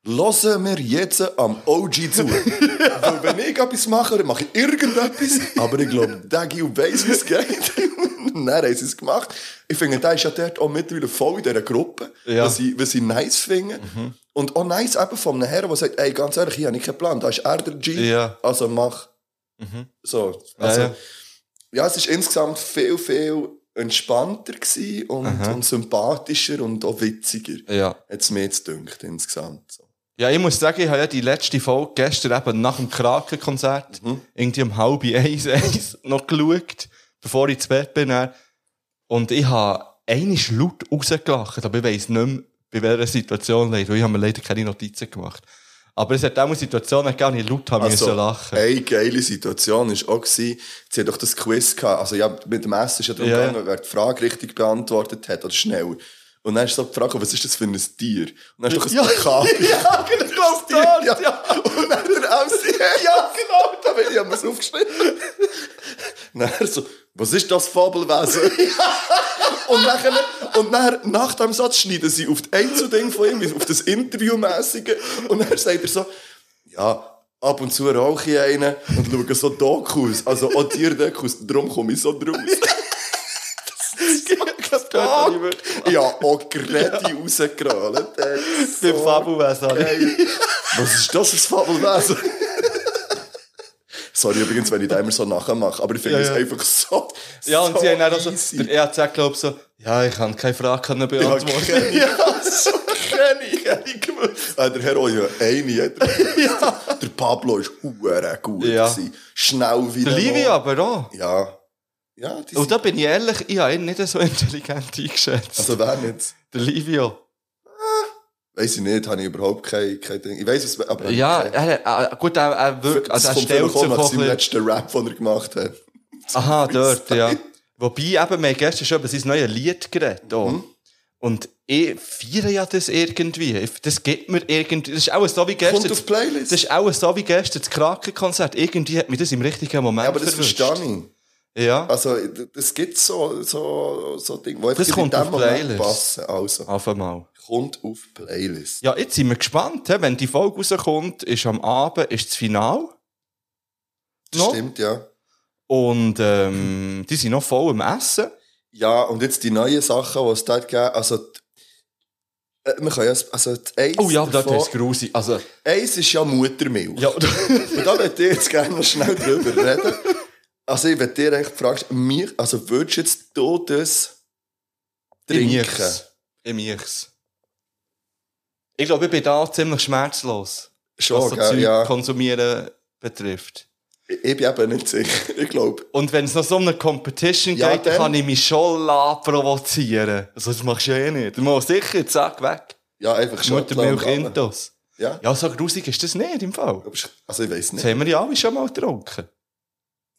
Hören wir jetzt am OG zu. Weil wenn ich etwas mache, dann mache ich irgendetwas. Aber ich glaube, der Gil weiss, wie es geht. Dann haben sie es gemacht. Ich finde, der ist ja dort auch mittlerweile voll in dieser Gruppe. Ja. Was, ich, was ich nice finde. Und auch nice eben von einem Herrn, der sagt, ey, ganz ehrlich, hier habe ich keinen Plan. Da ist er der G. Ja. Also mach. So. Also, Ja, ja, es ist insgesamt viel, viel entspannter und, und sympathischer und auch witziger. ja. Hat es mir jetzt gedacht, insgesamt. So. Ja, ich muss sagen, ich habe ja die letzte Folge gestern eben nach dem Krakenkonzert irgendwie um halb eins, eins noch geschaut, bevor ich ins Bett bin. dann. Und ich habe einiges laut rausgelacht, aber ich weiss nicht mehr, bei welcher Situation leider, weil ich habe mir leider keine Notizen gemacht. Aber es hat auch eine Situation gegeben, wo ich laut habe müssen lachen. eine geile Situation war auch, sie hat doch das Quiz gehabt. Also, ja, mit dem Essen ist ja darum Ja. gegangen, wer die Frage richtig beantwortet hat, oder schnell. Und dann ist so die Frage, was ist das für ein Tier? Und dann ist doch ein Ja. Plakat. Ja, genau, Tier, dort, ja. Und dann der MC. Ja, genau, da bin ich mir so aufgeschrieben. Dann er so, was ist das Fabelwesen? und, nachher, und nachher, nach dem Satz schneiden sie auf das Einzelding von ihm, auf das Interviewmäßige. Und dann sagt er so, ja, ab und zu rauche ich einen und schaue so Dokus, also auch Tierdokus, darum komme ich so draus. Dort habe ich ja, auch Greti rausgerollt. Beim Fabelwesen. Was ist das für ein Fabelwesen? Sorry übrigens, wenn ich das immer so nachmache, aber ich finde Ja, es ja. einfach so. Ja, und so sie haben auch so, der EAZ glaubt so, ja, ich kann keine Frage können Ja, beantworten. kenne ich. Ja, so kenne ich. Kenne ich gewusst. Äh, der Herr auch ja eine. ja. Der Pablo ist huere gut. Ja. gewesen. Schnell wie Der Mann. aber auch. Ja. Ja, die Und da bin ich ehrlich, ich habe ihn nicht so intelligent eingeschätzt. also wer nicht? der Livio. Weiß ich nicht, habe ich überhaupt kein, kein Ding. Ich weiß es, aber. Ja, er, er, gut, er, er wirkt, also er stellt sich auch nach seinem letzten Rap, den er gemacht hat. aha, dort, ja. Wobei, eben, wir haben gestern schon über sein neues Lied geredet, auch. Mhm. Und ich feiere ja das irgendwie. Das gibt mir irgendwie, das ist auch so wie gestern. Kommt auf Playlist. Das ist auch so wie gestern das Krakenkonzert. Irgendwie hat mich das im richtigen Moment Ja, aber das verwischt. verstehe ich. Ja. Also, es gibt so, so, so Dinge, die Das in dem auf Moment Playlist. passen. Also, Auf einmal. kommt auf Playlist. Ja, jetzt sind wir gespannt. Wenn die Folge rauskommt, ist am Abend ist das Finale. Das noch. stimmt, ja. Und ähm, die sind noch voll im Essen. Ja, und jetzt die neuen Sachen, die es dort gibt, also, Äh, man kann ja, also Eis Oh ja, aber das davon- ist grusig. Also, Eis ist ja Muttermilch. ja, Und da würde ich jetzt gerne noch schnell drüber reden. Also ich würde dir eigentlich fragst, mir, also würdest jetzt du das trinken? Ich miech's. Ich glaube, ich bin da ziemlich schmerzlos. Schon, was so gell, Zeug ja. konsumieren betrifft. Ich ich bin eben nicht sicher. Ich glaube, Und wenn es noch so um eine Competition Ja, geht, dann kann ich mich schon la provozieren. Also, das machst du ja eh nicht. Du machst sicher, zack, weg. ja, einfach schon. Muttermilch Intos. Ja. Ja, so grusig ist das nicht im Fall. Aber ich- Also ich weiß Das nicht. haben wir ja alle schon mal getrunken.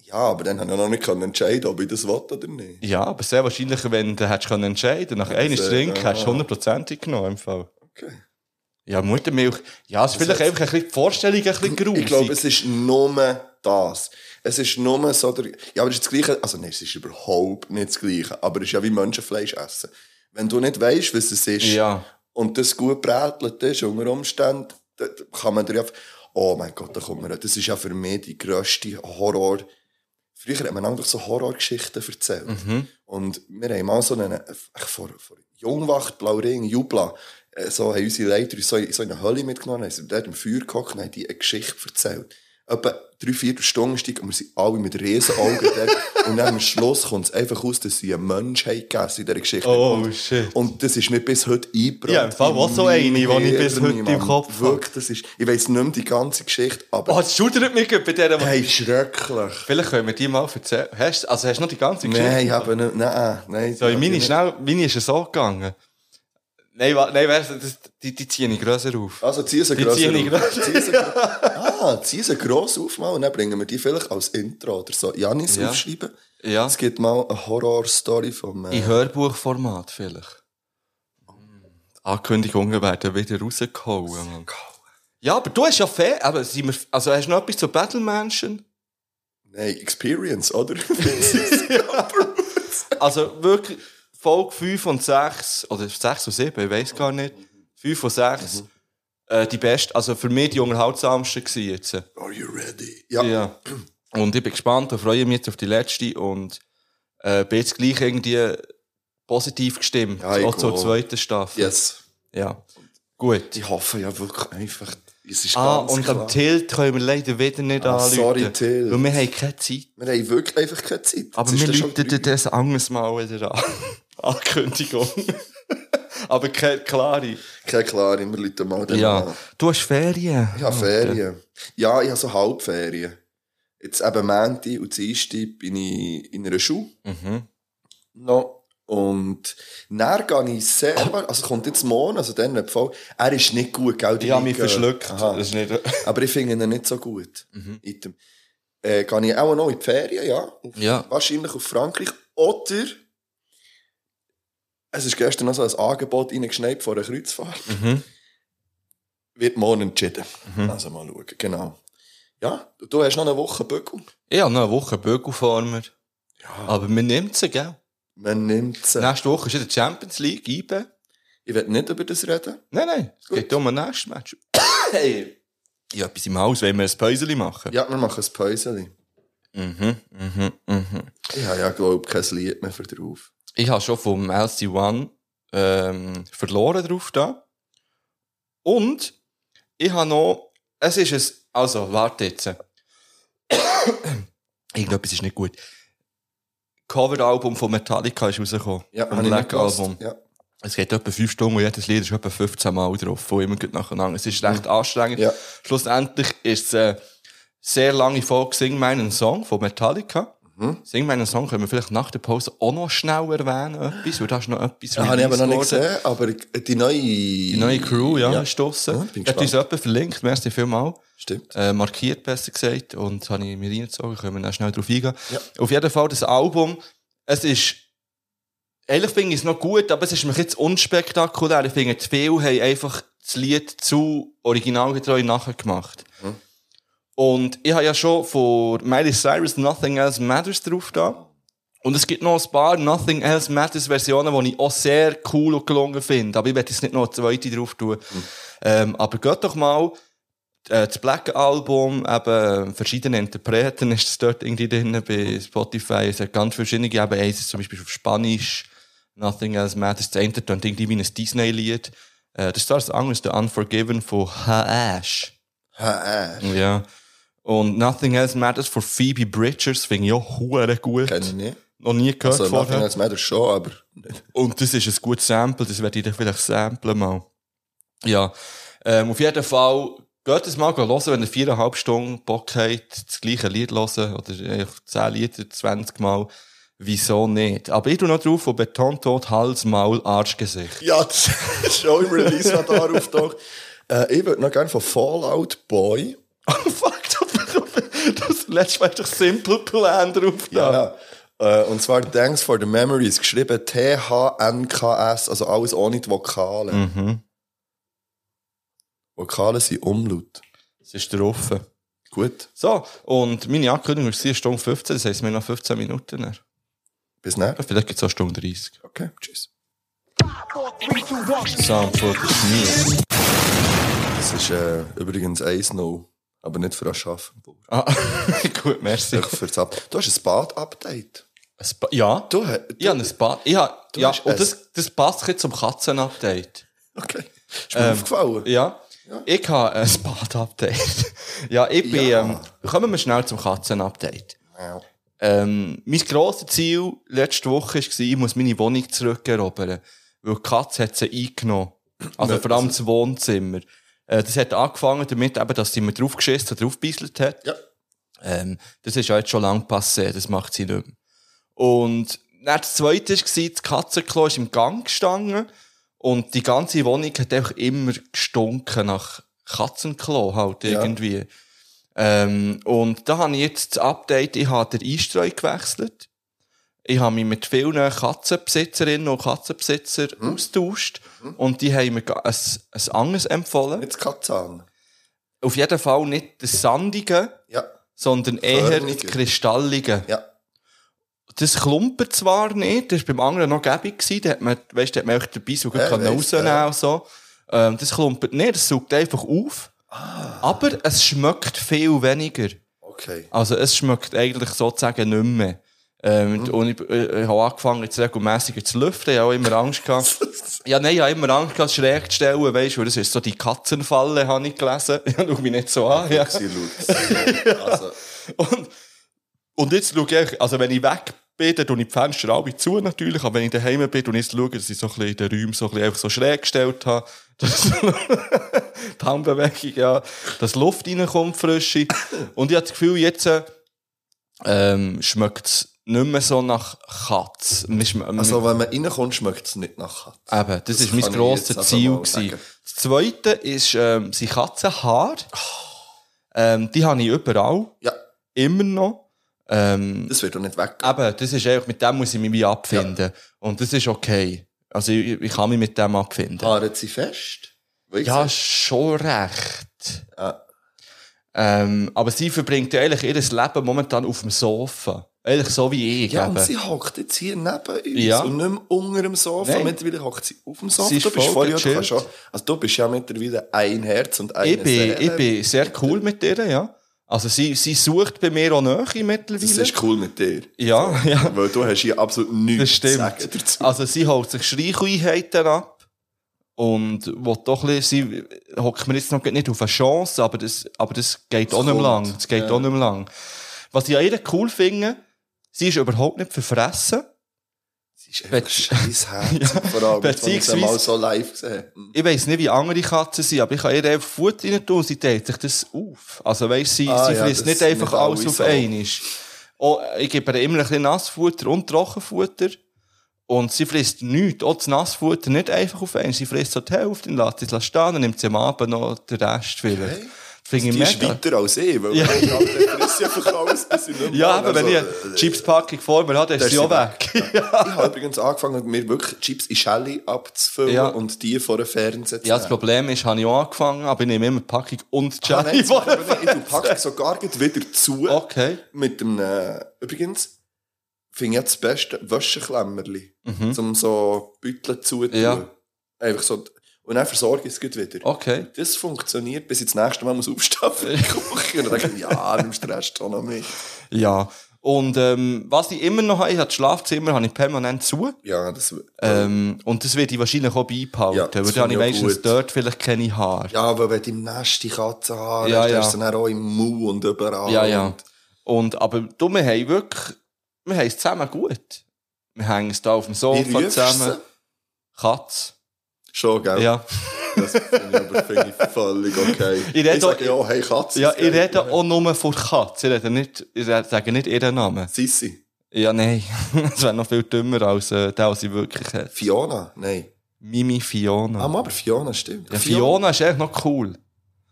Ja, aber dann habe ich noch nicht können entscheiden, ob ich das will oder nicht. Ja, aber sehr wahrscheinlich, wenn du hättest können entscheiden nach einem sehr- Trinken, ja. hättest du hundertprozentig genommen im Fall. Okay. Ja, Muttermilch. Ja, es ist vielleicht einfach ein bisschen die Vorstellung ein bisschen grusig. Ich glaube, es ist nur das. Es ist nur so der, ja, aber es ist das Gleiche, also nein, es ist überhaupt nicht das Gleiche, aber es ist ja wie Menschenfleisch essen. Wenn du nicht weißt, was es ist, Ja. und das gut brätelt ist, unter Umständen, dann kann man dir ja, oh mein Gott, da kommt mir, das ist ja für mich die grösste Horror. Früher hat man auch so Horrorgeschichten erzählt. Und wir haben mal so einen, vor, vor Jungwacht, Blauring, Jubla, äh, so haben unsere Leiter uns so, in- so in eine Hölle mitgenommen, haben sie dort im Feuer gehockt und haben die eine Geschichte erzählt. Etwa drei, vier Stunden stieg und wir sind alle mit Riesenaugen dort. Und dann am Schluss kommt es einfach aus, dass sie einen Mensch haben gegessen in dieser Geschichte. Oh, Und- shit. Und das ist mir bis heute eingebrannt. Ja, im Fall auch so eine, die ich bis heute im. Kopf habe. Wirklich, das ist, ich weiss nicht mehr die ganze Geschichte, aber Oh, das schudert mich bei dieser. hey, schrecklich. Vielleicht können wir die mal erzählen. Hast, also hast du noch die ganze Geschichte? Nein, ich habe nicht, nein, nein. So, meine, schnell, meine ist so gegangen. Nein, nein, weißt du, die, die ziehe ich grösser auf. Also zieh sie ziehen ich auf. gross. Zieh sie Ah, zieh sie gross auf mal und dann bringen wir die vielleicht als Intro oder so. Janis Ja. aufschreiben. Ja. Es gibt mal eine Horror-Story vom... Äh, In Hörbuchformat vielleicht. Die Ankündigungen werden wieder rausgehauen. Mann. Ja, aber du hast ja fair, aber sind wir, also hast du noch etwas zu Battle Mansion? Nein, Experience, oder? Also wirklich, Folge 5 und 6, oder 6 und 7, ich weiß gar nicht. 5 und 6, äh, die beste, also für mich die unterhaltsamste gewesen jetzt. Are you ready? Ja. Ja. Und ich bin gespannt und freue mich jetzt auf die letzte und äh, bin jetzt gleich irgendwie positiv gestimmt. Ja, ich auch zur zweiten Staffel. Yes. Ja. Gut. Die hoffen ja wirklich einfach... Es ist Ah, ganz und klar. am Tilt können wir leider wieder nicht Ah, anrufen. sorry, Till. Weil wir haben keine Zeit. Wir haben wirklich einfach keine Zeit. Aber wir läuten das anderes Mal wieder an. Ankündigung. Aber keine klare. Keine klare, wir läuten mal den Ja. an. Du hast Ferien. Ich habe Ferien. Ja, ich habe so Halbferien. Jetzt eben Montag und Dienstag bin ich in einer Schule. Mhm. No. Und dann gehe ich sehr, also kommt jetzt morgen, also dann nicht voll. Er ist nicht gut, gell? Ich habe mich verschluckt. Aha. Das ist nicht... Aber ich finde ihn nicht so gut. Mhm. Item. Äh, gehe ich auch noch in die Ferien, ja. Auf, Ja. Wahrscheinlich auf Frankreich. Oder es ist gestern noch so ein Angebot reingeschneit vor einer Kreuzfahrt. Mhm. Wird morgen entschieden. Also mal schauen, genau. Ja, du, hast noch eine Woche Böckel. Ich habe noch eine Woche Bögel vor mir. Aber man nimmt sie, gell? Man nimmt sie. Nächste Woche ist ja die Champions League, IBE. Ich will nicht über das reden. Nein, nein, es geht um ein nächstes Match. hey. Ich habe etwas im Haus, wollen wir ein Päuschen machen? Ja, wir machen ein Päuschen. Mhm, mhm, mhm. Ich habe ja, glaube ich, kein Lied mehr für drauf. Ich habe schon vom LC1 ähm, verloren drauf da. Und ich habe noch, es ist es, also, warte jetzt. Irgendetwas ist nicht gut. Cover-Album von Metallica ist rausgekommen. Ja, Vom habe ich Black nicht gehört. Album. Ja. Es geht etwa 5 Stunden und jedes Lied ist etwa 15 Mal drauf, von immer nacheinander. Es ist recht anstrengend. Ja. Schlussendlich ist es eine sehr lange Folge Sing meinen Song von Metallica. Mhm. Sing meinen Song können wir vielleicht nach der Pause auch noch schnell erwähnen, etwas, weil da ist noch etwas Ja, habe ich aber noch nicht gesehen, aber die neue... Die neue Crew, ja, Ja. ist draussen. Ja, bin Hat uns jemand verlinkt, merci vielmal. Stimmt. Äh, markiert, besser gesagt, und habe ich mir reingezogen, können wir dann schnell drauf eingehen. Ja. Auf jeden Fall, das Album, es ist, eigentlich finde ich es noch gut, aber es ist mir jetzt unspektakulär. Ich finde, zu viele haben einfach das Lied zu originalgetreu nachher gemacht. Mhm. Und ich habe ja schon von Miley Cyrus Nothing Else Matters drauf da. Und es gibt noch ein paar Nothing Else Matters Versionen, die ich auch sehr cool und gelungen finde. Aber ich werde jetzt nicht noch eine zweite drauf tun. Ähm, aber geht doch mal, äh, das Black Album, eben, verschiedene Interpreten ist es dort irgendwie drin bei Spotify. Es hat ganz verschiedene, eben eins ist zum Beispiel auf Spanisch, Nothing Else Matters. Das eine tönt irgendwie wie ein Disney-Lied. Äh, das ist das anderes, The Unforgiven von H-Ash. Ha, äh, Ja. Und Nothing Else Matters von Phoebe Bridgers finde ich auch hure gut. kenn ich nicht. Noch nie gehört Also, vorher. Nothing Else Matters schon, aber. Und das ist ein gutes Sample, das werde ich dir vielleicht samplen mal. Ja, ähm, auf jeden Fall, geht es mal hören, wenn ihr viereinhalb Stunden Bock habt, das gleiche Lied hören, oder zehn Lieder, 20 Mal, wieso nicht? Aber ich tu noch drauf, von Betontod, Hals, Maul, Arschgesicht. Ja, das ist schon im Release-Radar auftaucht. Äh, ich würde noch gerne von Fallout Boy. Oh fuck, das letzte Mal doch Simple Plan drauf da. Ja. Äh, und zwar Thanks for the Memories, geschrieben T-H-N-K-S, also alles ohne die Vokale. Mhm. Vokale sind Umlaut. Das ist drauf. Gut, So, und meine Ankündigung ist 4 Stunden 15, das heisst, wir haben noch 15 Minuten. dann. bis näher. Vielleicht gibt es auch Stunde 30. Okay, tschüss. Sound for the Schmier. Das ist äh, übrigens Ice No, aber nicht für Aschaffenburg. Ah, gut, merci. Einfach für das Ab du hast ein Bad-Update. Spa- ja, Du, du, ich habe ein Bad. Ich hab, Du ja, und das, das passt jetzt zum Katzen-Update. Okay. Ist mir aufgefallen? Ja. Ich habe ein Bad-Update. ja, ich bin, Ja. ähm, kommen wir schnell zum Katzen-Update. Ja. Ähm, mein grosses Ziel letzte Woche war, ich muss meine Wohnung zurückerobern. Weil die Katze hat sie eingenommen. Also Ja, vor allem das Wohnzimmer. Äh, das hat angefangen damit, eben, dass sie mir draufgeschissen und draufgebisselt hat. Ja. Ähm, das ist ja jetzt schon lange passiert, das macht sie nicht mehr. Und dann das Zweite war, das Katzenklo ist im Gang gestanden und die ganze Wohnung hat einfach immer gestunken nach Katzenklo halt Ja. irgendwie. Ähm, und da habe ich jetzt das Update, ich habe den Einstreu gewechselt. Ich habe mich mit vielen Katzenbesitzerinnen und Katzenbesitzern Hm? austauscht und die haben mir ein, ein anderes empfohlen. Das Katzahn. Auf jeden Fall nicht das Sandige, Ja. sondern eher das. Kristallige. Ja. Das klumpert zwar nicht, das war beim anderen noch gäbig da hat man, weißt, da hat man auch den Biss Ja, weiss, rausnehmen ja. und so. Ähm, das klumpert nicht, das saugt einfach auf. Ah. Aber es schmeckt viel weniger. Okay. Also es schmeckt eigentlich sozusagen nicht mehr. Ähm, Mhm. Und ich, äh, ich habe angefangen, jetzt regelmäßiger zu lüften. Ich habe auch immer Angst gehabt. ja, nein, ich habe immer Angst gehabt, schräg zu stellen, weißt du, das ist so die Katzenfalle, habe ich gelesen. Ja, schau mich nicht so an. Ja. Also, Und, und jetzt schaue ich, also wenn ich weg bin, dann tue ich die Fenster alle zu natürlich, aber wenn ich daheim bin, ich jetzt schauen, dass ich so ein bisschen den Räumen so ein bisschen einfach so schräg gestellt habe, dass die Handbewegung, ja, dass Luft reinkommt, frische. Und ich habe das Gefühl, jetzt ähm, schmeckt es nicht mehr so nach Katz. Also wenn man reinkommt, schmeckt es nicht nach Katze. Eben, das, Das ist mein grosses Ziel. gewesen. Das zweite ist, ähm, sind Katzenhaare. Ähm, die habe ich überall. Ja, Immer noch. Ähm, das wird doch nicht weg. eben, das ist einfach, mit dem muss ich mich abfinden. Und das ist okay. Also, ich, ich kann mich mit dem abfinden. Haaren sie fest? Ja, du? schon recht. Ja. Ähm, aber sie verbringt ja eigentlich ihr Leben momentan auf dem Sofa. Eigentlich so wie ich. Ja, eben. und sie hockt jetzt hier neben uns Ja. und nicht mehr unter dem Sofa. Nein. Mittlerweile hockt sie auf dem Sofa. Sie du bist voll kannst schon, also du bist ja mittlerweile ein Herz und eine ich, bin, Seele. ich bin sehr cool mit ihr, ja. Also, sie, sie sucht bei mir auch Nähe mittlerweile. Das ist cool mit dir. Ja, ja. Weil du hast hier absolut nichts zu sagen dazu. Also sie holt sich Schreicheinheiten ab und will doch ein bisschen, sie hockt mir jetzt noch nicht auf eine Chance, aber das, aber das geht auch nicht mehr lang. Das geht Ja. auch nicht mehr lang. Was ich an ihr cool finde, sie ist überhaupt nicht verfressen. Sie ist einfach scheiß Herz. Ja, Vor allem, beziehungsweise- mal so live gesehen Ich weiss nicht, wie andere Katzen sind, aber ich kann ihr einfach Futter rein tun und sie teilt sich das auf. Also weißt sie, Ah, sie ja, frisst das nicht einfach alles auf so. einmal. Oh, ich gebe ihr immer ein bisschen Nassfutter und Trockenfutter. Und sie frisst nichts. Auch das Nassfutter nicht einfach auf einmal. Sie frisst so die Hälfte, lässt es stehen, dann nimmt sie am Abend noch den Rest vielleicht. Okay. Das finde ich ist mega. weiter als ich, weil Ja. ja. ich frisst einfach alles, bis ich nicht Ja, aber wenn Also, ich eine Chipspackung vor mir habe, dann ist sie auch weg. Ich habe übrigens angefangen, mir wirklich Chips in Schelle abzufüllen Ja. und die vor den Fernseher zu Ja, das. Problem ist, habe ich auch angefangen, aber ich nehme immer Packung und die Ah, nein, vor ich packe sogar wieder zu. Okay. Mit dem, äh, übrigens, finde ich jetzt das beste Wäscheklemmerli, zum so Beuteln zu tun. Mhm. Ja. Einfach so, und dann versorge ich es wieder. Okay. Das funktioniert, bis ich das nächste Mal muss aufstehen für die Küche. Und dann denke ich, ja, nimmst du den Rest auch noch mit. Ja. Und ähm, was ich immer noch habe, ich habe das Schlafzimmer habe ich permanent zu. Ja, das, Ähm, und das werde ich wahrscheinlich auch beibehalten. Ja, weil dann ich meistens gut. dort vielleicht keine Haare. ja, aber wenn du im Nest die Katze hast, Ja, dann ja. hast du dann auch im Mu und überall. Ja, ja. Und, aber du, wir haben wirklich, wir haben es zusammen gut. Wir hängen es da auf dem Sofa zusammen. sie? Katz. Schon, gell? Ja. Das finde ich völlig okay. Ich ich sage ja, hey Katze. Ja, ich rede auch nur von Katz. Ich rede nicht, ich sage nicht ihren Namen. Sissi. Ja, nein. Das wäre noch viel dümmer als äh, der, was ich wirklich hätte. Fiona? Nein. Mimi Fiona. Ah, aber Fiona stimmt. ja, Fiona ist echt noch cool.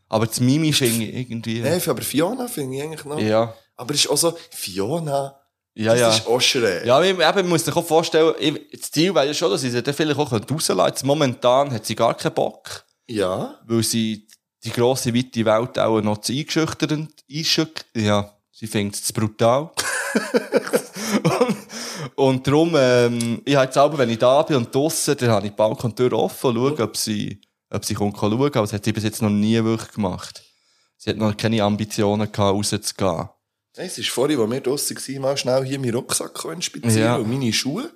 Aber das Mimi finde ich irgendwie. Nein, aber Fiona finde ich eigentlich noch. Ja. Aber es ist auch so, Fiona, Ja, das ja. ist auch schräg. Ja, ich, eben, ich muss dir auch vorstellen, ich, das Ziel wäre ja schon, dass sie sie dann vielleicht auch rauslassen können. Jetzt Momentan hat sie gar keinen Bock, Ja. weil sie die grosse, weite Welt auch noch zu eingeschüchternd einschüchtert. Ja, sie findet es zu brutal. und, und darum, ähm, ich habe jetzt aber, wenn ich da bin und draussen, dann habe ich die Balkontür offen und schaue, ob sie, ob sie kommt schauen. Aber das hat sie bis jetzt noch nie wirklich gemacht. Sie hat noch keine Ambitionen gehabt, rauszugehen. Nein, Es ist vorhin, als wir draussen waren, mal schnell hier meinen Rucksack inspizieren Ja. und meine Schuhe.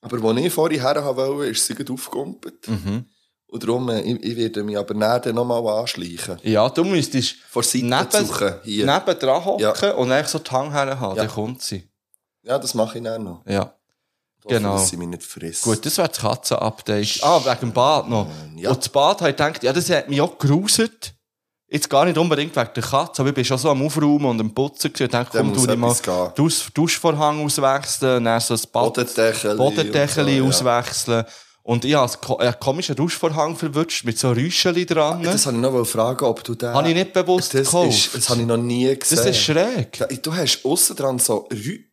Aber als ich vorhin her wollte, ist sie aufgegumpelt. Mhm. Und darum, äh, ich, ich werde mich aber näher nochmal anschleichen. Ja, du müsstest Vor neben, suchen, hier. neben dran hocken Ja. und eigentlich so die her haben, Ja. dann kommt sie. Ja, das mache ich dann noch. Ja. Dafür, Genau. Dass sie mich nicht frisst. Gut, das wäre das Katzen-Update. Ah, wegen dem Bad noch. Ja. Und das Bad habe ich gedacht, ja, das hat mich auch geruset. Jetzt gar nicht unbedingt wegen der Katze, aber ich bin schon so am Aufräumen und am Putzen und dachte, Dann komm, ich mal gehen. Dusch, Duschvorhang auswechseln, dann so das Bad, Bodendeckel. Bodendeckel und so, ja. auswechseln. Und ich habe einen komischen Duschvorhang verwünscht mit so Räuschchen dran. Das wollte ich noch fragen, ob du den... Habe ich nicht bewusst das gekauft. ist, Das habe ich noch nie gesehen. das ist schräg. Du hast aussen dran so, Rü-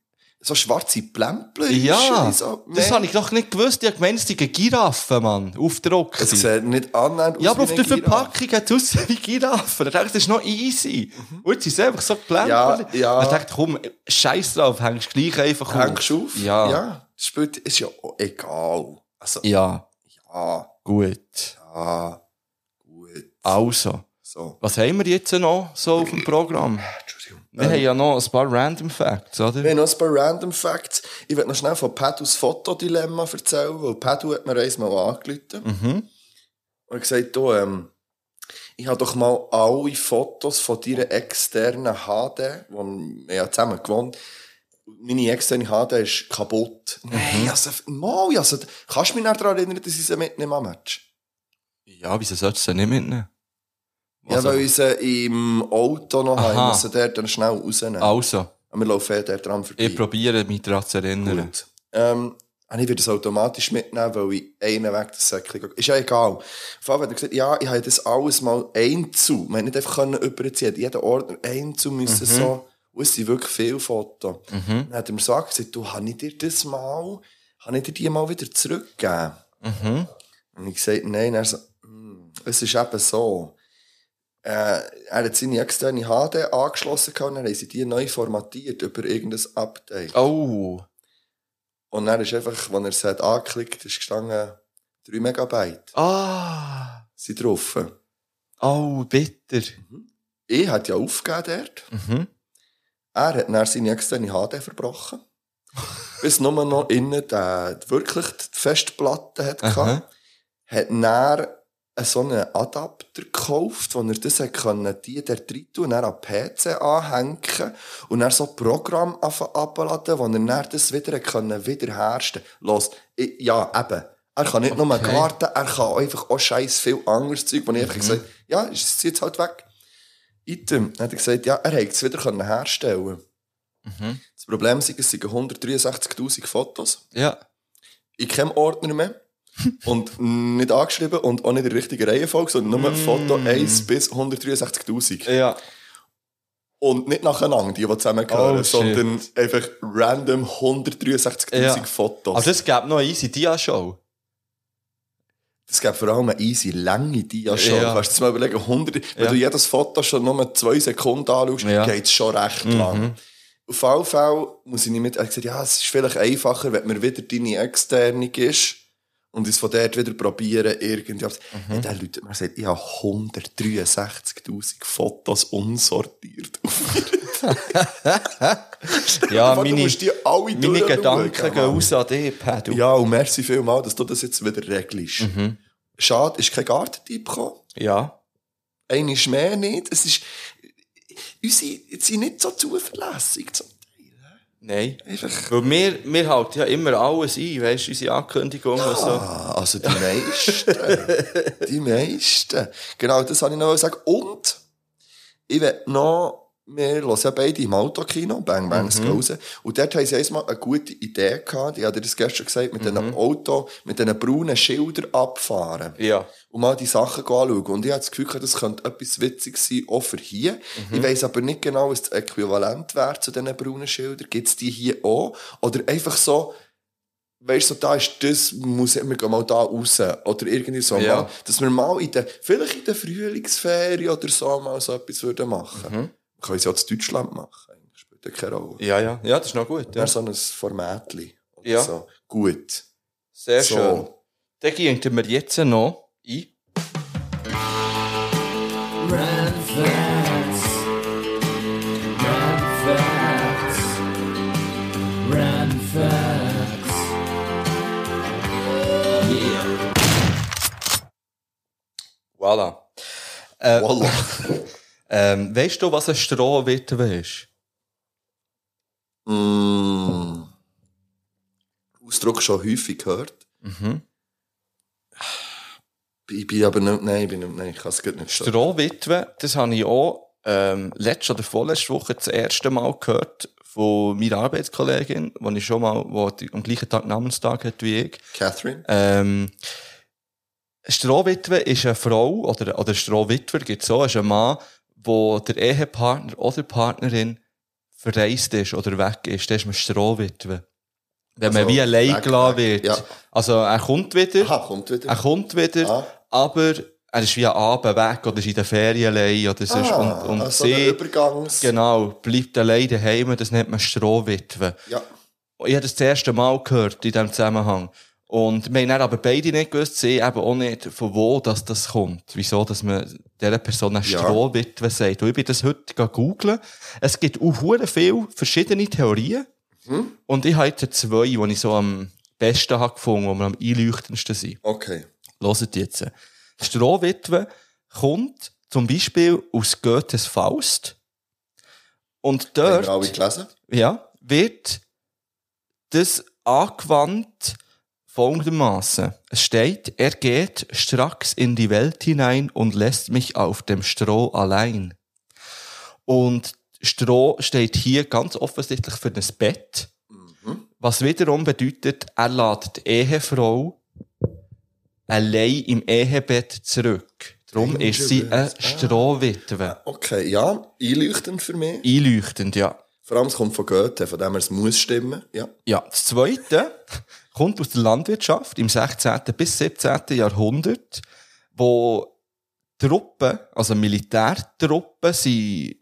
so schwarze Plämpler. Ja, so, das habe ich doch nicht gewusst. Ich gemeint, es sei eine Giraffe, Mann. Aufdruck. Es sieht nicht annähernd aus Ja, aber auf der Giraffe. Verpackung hat es ausgesehen wie Giraffe. Da dachte ich, das ist noch easy. Und jetzt ist es einfach so geplant. Ja, ja. Da dachte ich, komm, scheiß drauf, hängst gleich einfach Hängst du auf? Ja. Ja. Das spielt, ist ja egal. Also, Ja, ja, gut. ja, gut. Also, So. was haben wir jetzt noch so auf dem Programm? Wir haben ja noch ein paar Random Facts, oder? Wir haben noch ein paar Random Facts. Ich will noch schnell von Padus Fotodilemma erzählen, weil Padu hat mir einmal angerufen. Mhm. Und gesagt, du, ähm, ich habe doch mal alle Fotos von deiner externen HD, wo wir ja zusammen gewohnt meine externe HD ist kaputt. Mhm. Nein, also, mal, also, kannst du mich nicht daran erinnern, dass ich sie mitnehme am Match? Ja, wieso solltest du sie nicht mitnehmen? Ja, Also- weil ich sie im Auto noch Aha. habe, müssen dort dann schnell rausnehmen. Also, Und wir laufen ja dort dran vorbei. ich probiere mich daran zu erinnern. Gut. Ähm, und ich würde es automatisch mitnehmen, weil ich einen Weg das Säckchen gehe. Ist ja egal. Jeden Fall hat er gesagt, ja, ich habe das alles mal einzu. Man hat nicht einfach können überziehen. Jeden Ordner einzu müssen so. Und es sind wirklich viele Fotos. Dann hat er mir so gesagt, du, habe ich dir das mal, habe ich dir die mal wieder zurückgegeben? Mhm. Und ich gesagt, nein. Er so, «Hm, es ist eben so. Äh, er hat seine externe HD angeschlossen und dann haben sie die neu formatiert über irgendein Update. Oh. Und dann ist einfach, wenn er es hat angeklickt, ist gestanden 3 Megabyte. Ah. Sind drauf. Oh, bitter. Ich hat ja aufgegeben dort. Mhm. Er hat dann seine externe HD verbrochen. bis nur noch innen der, wirklich die Festplatte hat Aha. gehabt. Hat dann so einen Adapter gekauft, wo er das können, die der drin tun und dann an PC anhängen und dann so Programm anfangen abladen, wo er dann das wieder können wiederherstellen Los, ich, ja, eben. Er kann nicht nur Okay. Karten, er kann einfach auch scheiß viel anderes Zeug, wo ich einfach gesagt ja, ist jetzt halt weg. Item, dann hat er gesagt, ja, er hätte es wieder können herstellen Mhm. Das Problem ist, es sind 163.000 Fotos Ja. in keinem Ordner mehr. Und nicht angeschrieben und auch nicht in der richtigen Reihenfolge, sondern nur Foto 1 bis 163.000. Ja. Und nicht nacheinander, die, die zusammengehören, Oh, sondern einfach random 163.000 Ja. Fotos. Aber das gäbe noch eine easy Dia-Show. Das gibt vor allem eine easy lange Dia-Show. Ja. Kannst du dir mal überlegen, 100, wenn Ja. du jedes Foto schon nur zwei Sekunden anschaust, Ja. geht es schon recht lang. Auf jeden Fall muss ich nicht mit, er gesagt, ja, es ist vielleicht einfacher, wenn mir wieder deine externe ist und es von dort wieder probieren, irgendwie. Mhm. Ja, der Leute, man sagt, ich habe 163.000 Fotos unsortiert Ja, du meine, musst die alle meine Gedanken gehen Mann. aus an dich, Pedro. Ja, und merci vielmal, dass du das jetzt wieder regelst. Mhm. Schade, ist kein Gartentyp gekommen. Ja. Eine ist mehr nicht. Es ist, unsere sind nicht so zuverlässig. Nein. Einfach. Weil wir, wir halten ja immer alles ein, weißt du, unsere Ankündigungen und so. Ah, also die meisten. die meisten. Genau, das wollte ich noch sagen. Und ich will noch, wir hören ja beide im Autokino, Bang Bangs mhm. raus. Und dort haben sie einmal eine gute Idee gehabt, ich hatte das gestern gesagt, mit diesem Auto, mit diesen braunen Schildern abfahren. Ja. und mal die Sachen anschauen. Und ich habe das Gefühl, das könnte etwas Witziges sein, auch für hier. Ich weiss aber nicht genau, was das Äquivalent wäre zu diesen braunen Schildern. Gibt es die hier auch? Oder einfach so, weißt du, so, da ist das, muss, wir gehen mal da raus. Oder irgendwie so. Ja. Mal, dass wir mal in der, vielleicht in der Frühlingsferien oder so mal so etwas würden machen. Wir können es ja in Deutschland machen. Eigentlich spielt ja keine Rolle. Ja, ja. Ja, das ist noch gut. Ja. So ein Formatli. Oder Ja. So. Gut. Sehr So. schön. Dann gehen wir jetzt noch ein. Voilà. Äh, Voila. ähm, weißt du, was ein Strohwitwe ist? Mm. Ausdruck schon häufig gehört. Mhm. Ich bin aber nicht, nein, ich bin nicht, nein, ich kann es gerade nicht sagen. Strohwitwe, das habe ich auch ähm, letzte oder vorletzte Woche das erste Mal gehört von meiner Arbeitskollegin, wo ich schon mal, die am gleichen Tag Namenstag hat wie ich. Catherine? Ähm, Strohwitwe ist eine Frau, oder, oder Strohwitwer gibt es so, ist ein Mann, wo der Ehepartner oder Partnerin verreist ist oder weg ist. Das ist man Strohwitwe. Wenn man Also, wie allein gelassen wird. ja. Also er kommt wieder, Aha, kommt wieder. er kommt wieder, Ah. aber er ist wie am Abend weg oder ist in der Ferien allein oder sonst. Ah, und, und also sie, Übergangs... genau, bleibt allein daheim, das nennt man Strohwitwe. Ja. Ich habe das das erste Mal gehört in diesem Zusammenhang. Und wir haben dann aber beide nicht gewusst, sie eben auch nicht, von wo das, das kommt. Wieso, dass man dieser Person eine Ja. Strohwitwe sagt. Und ich bin das heute googeln. Es gibt auch viele verschiedene Theorien. Hm? Und ich habe jetzt zwei, die ich so am besten habe gefunden, die mir am einleuchtendsten sind. Okay. Hört jetzt. Strohwitwe kommt zum Beispiel aus Goethes Faust. Und Haben dort wir alle gelesen? ja, wird das angewandt folgendermaßen. Es steht, er geht stracks in die Welt hinein und lässt mich auf dem Stroh allein. Und Stroh steht hier ganz offensichtlich für das Bett, was wiederum bedeutet, er lädt die Ehefrau allein im Ehebett zurück. Darum ist sie eine. Ah. Strohwitwe. Okay, ja, einleuchtend für mich. Einleuchtend, ja. Vor allem, es kommt von Goethe, von dem her, es muss stimmen. Ja. Ja, das Zweite kommt aus der Landwirtschaft im 16. bis 17. Jahrhundert, wo Truppen, also Militärtruppen, sind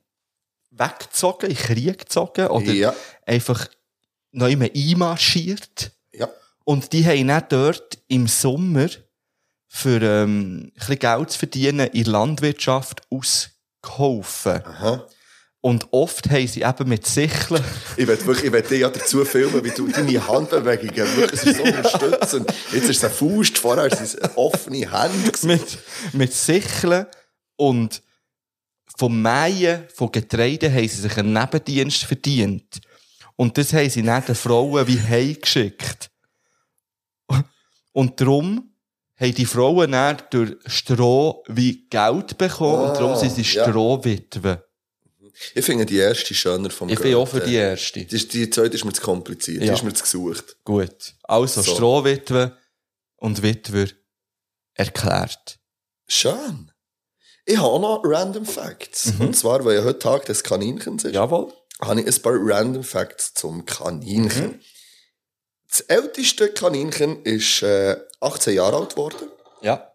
weggezogen, in Krieg gezogen oder Ja. einfach neu mehr einmarschiert. Ja. Und die haben dann dort im Sommer für ähm, ein bisschen Geld zu verdienen in Landwirtschaft ausgeholfen. Aha. Und oft haben sie eben mit Sicheln Ich will wirklich, ich will dich ja dazu filmen, wie du deine Handbewegungen wirklich so unterstützen. Jetzt ist es eine Faust, vorher ist es eine offene Hand. mit, mit Sicheln und vom Mähen von Getreide haben sie sich einen Nebendienst verdient. Und das haben sie dann den Frauen wie heimgeschickt. Und darum haben die Frauen dann durch Stroh wie Geld bekommen und darum sind sie ja. Ich finde die erste schöner vom Ich bin auch für die erste. Die, die zweite ist mir zu kompliziert, die Ja. ist mir zu gesucht. Gut. Also So. Strohwitwe und Witwer erklärt. Schön. Ich habe auch noch Random Facts. Und zwar, weil ja heute Tag des Kaninchens ist, Jawohl. habe ich ein paar Random Facts zum Kaninchen. Das älteste Kaninchen ist äh, 18 Jahre alt geworden. Ja.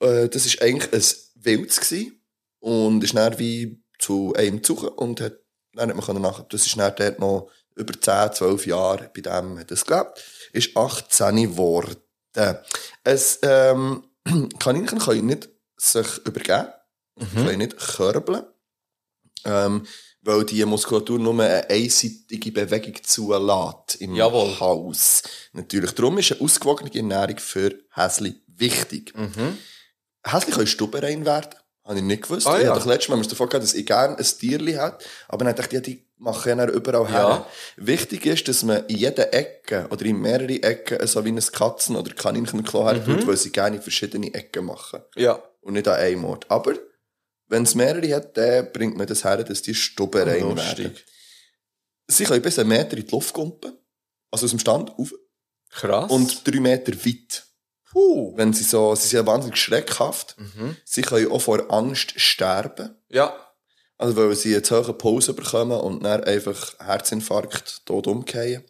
Äh, das war eigentlich ein Wilds gewesen und ist dann wie zu einem Zuchen und hat, dann hat man können nach, das ist dann dort noch über 10, 12 Jahre bei dem hat es gelebt, ist 18 geworden. Ein ähm, Kaninchen kann nicht sich übergeben, können nicht körbeln, ähm, weil die Muskulatur nur eine einseitige Bewegung zulässt im Jawohl. Hals. Natürlich. Darum ist eine ausgewogene Ernährung für Häsli wichtig. Häsli können stubenrein werden. Habe ich nicht gewusst. Ah, ich ja. habe doch letztes Mal mir davon gehabt, dass ich gerne ein Tierli hätte. Aber dann dachte ich, ja, die machen ja überall her. Ja. Wichtig ist, dass man in jeder Ecke oder in mehrere Ecken so wie ein Katzen- oder Kaninchenklo her tut, weil sie gerne in verschiedene Ecken machen. Ja. Und nicht an einem Ort. Aber wenn es mehrere hat, dann bringt man das her, dass die Stube rein werden. Sie können bis einen Meter in die Luft kumpen. Also aus dem Stand auf. Krass. Und drei Meter weit. Puh. Wenn sie so, sie sind ja wahnsinnig schreckhaft. Mhm. Sie können auch vor Angst sterben. Ja. Also, weil sie jetzt hohe Pause bekommen und dann einfach Herzinfarkt tot umkehren.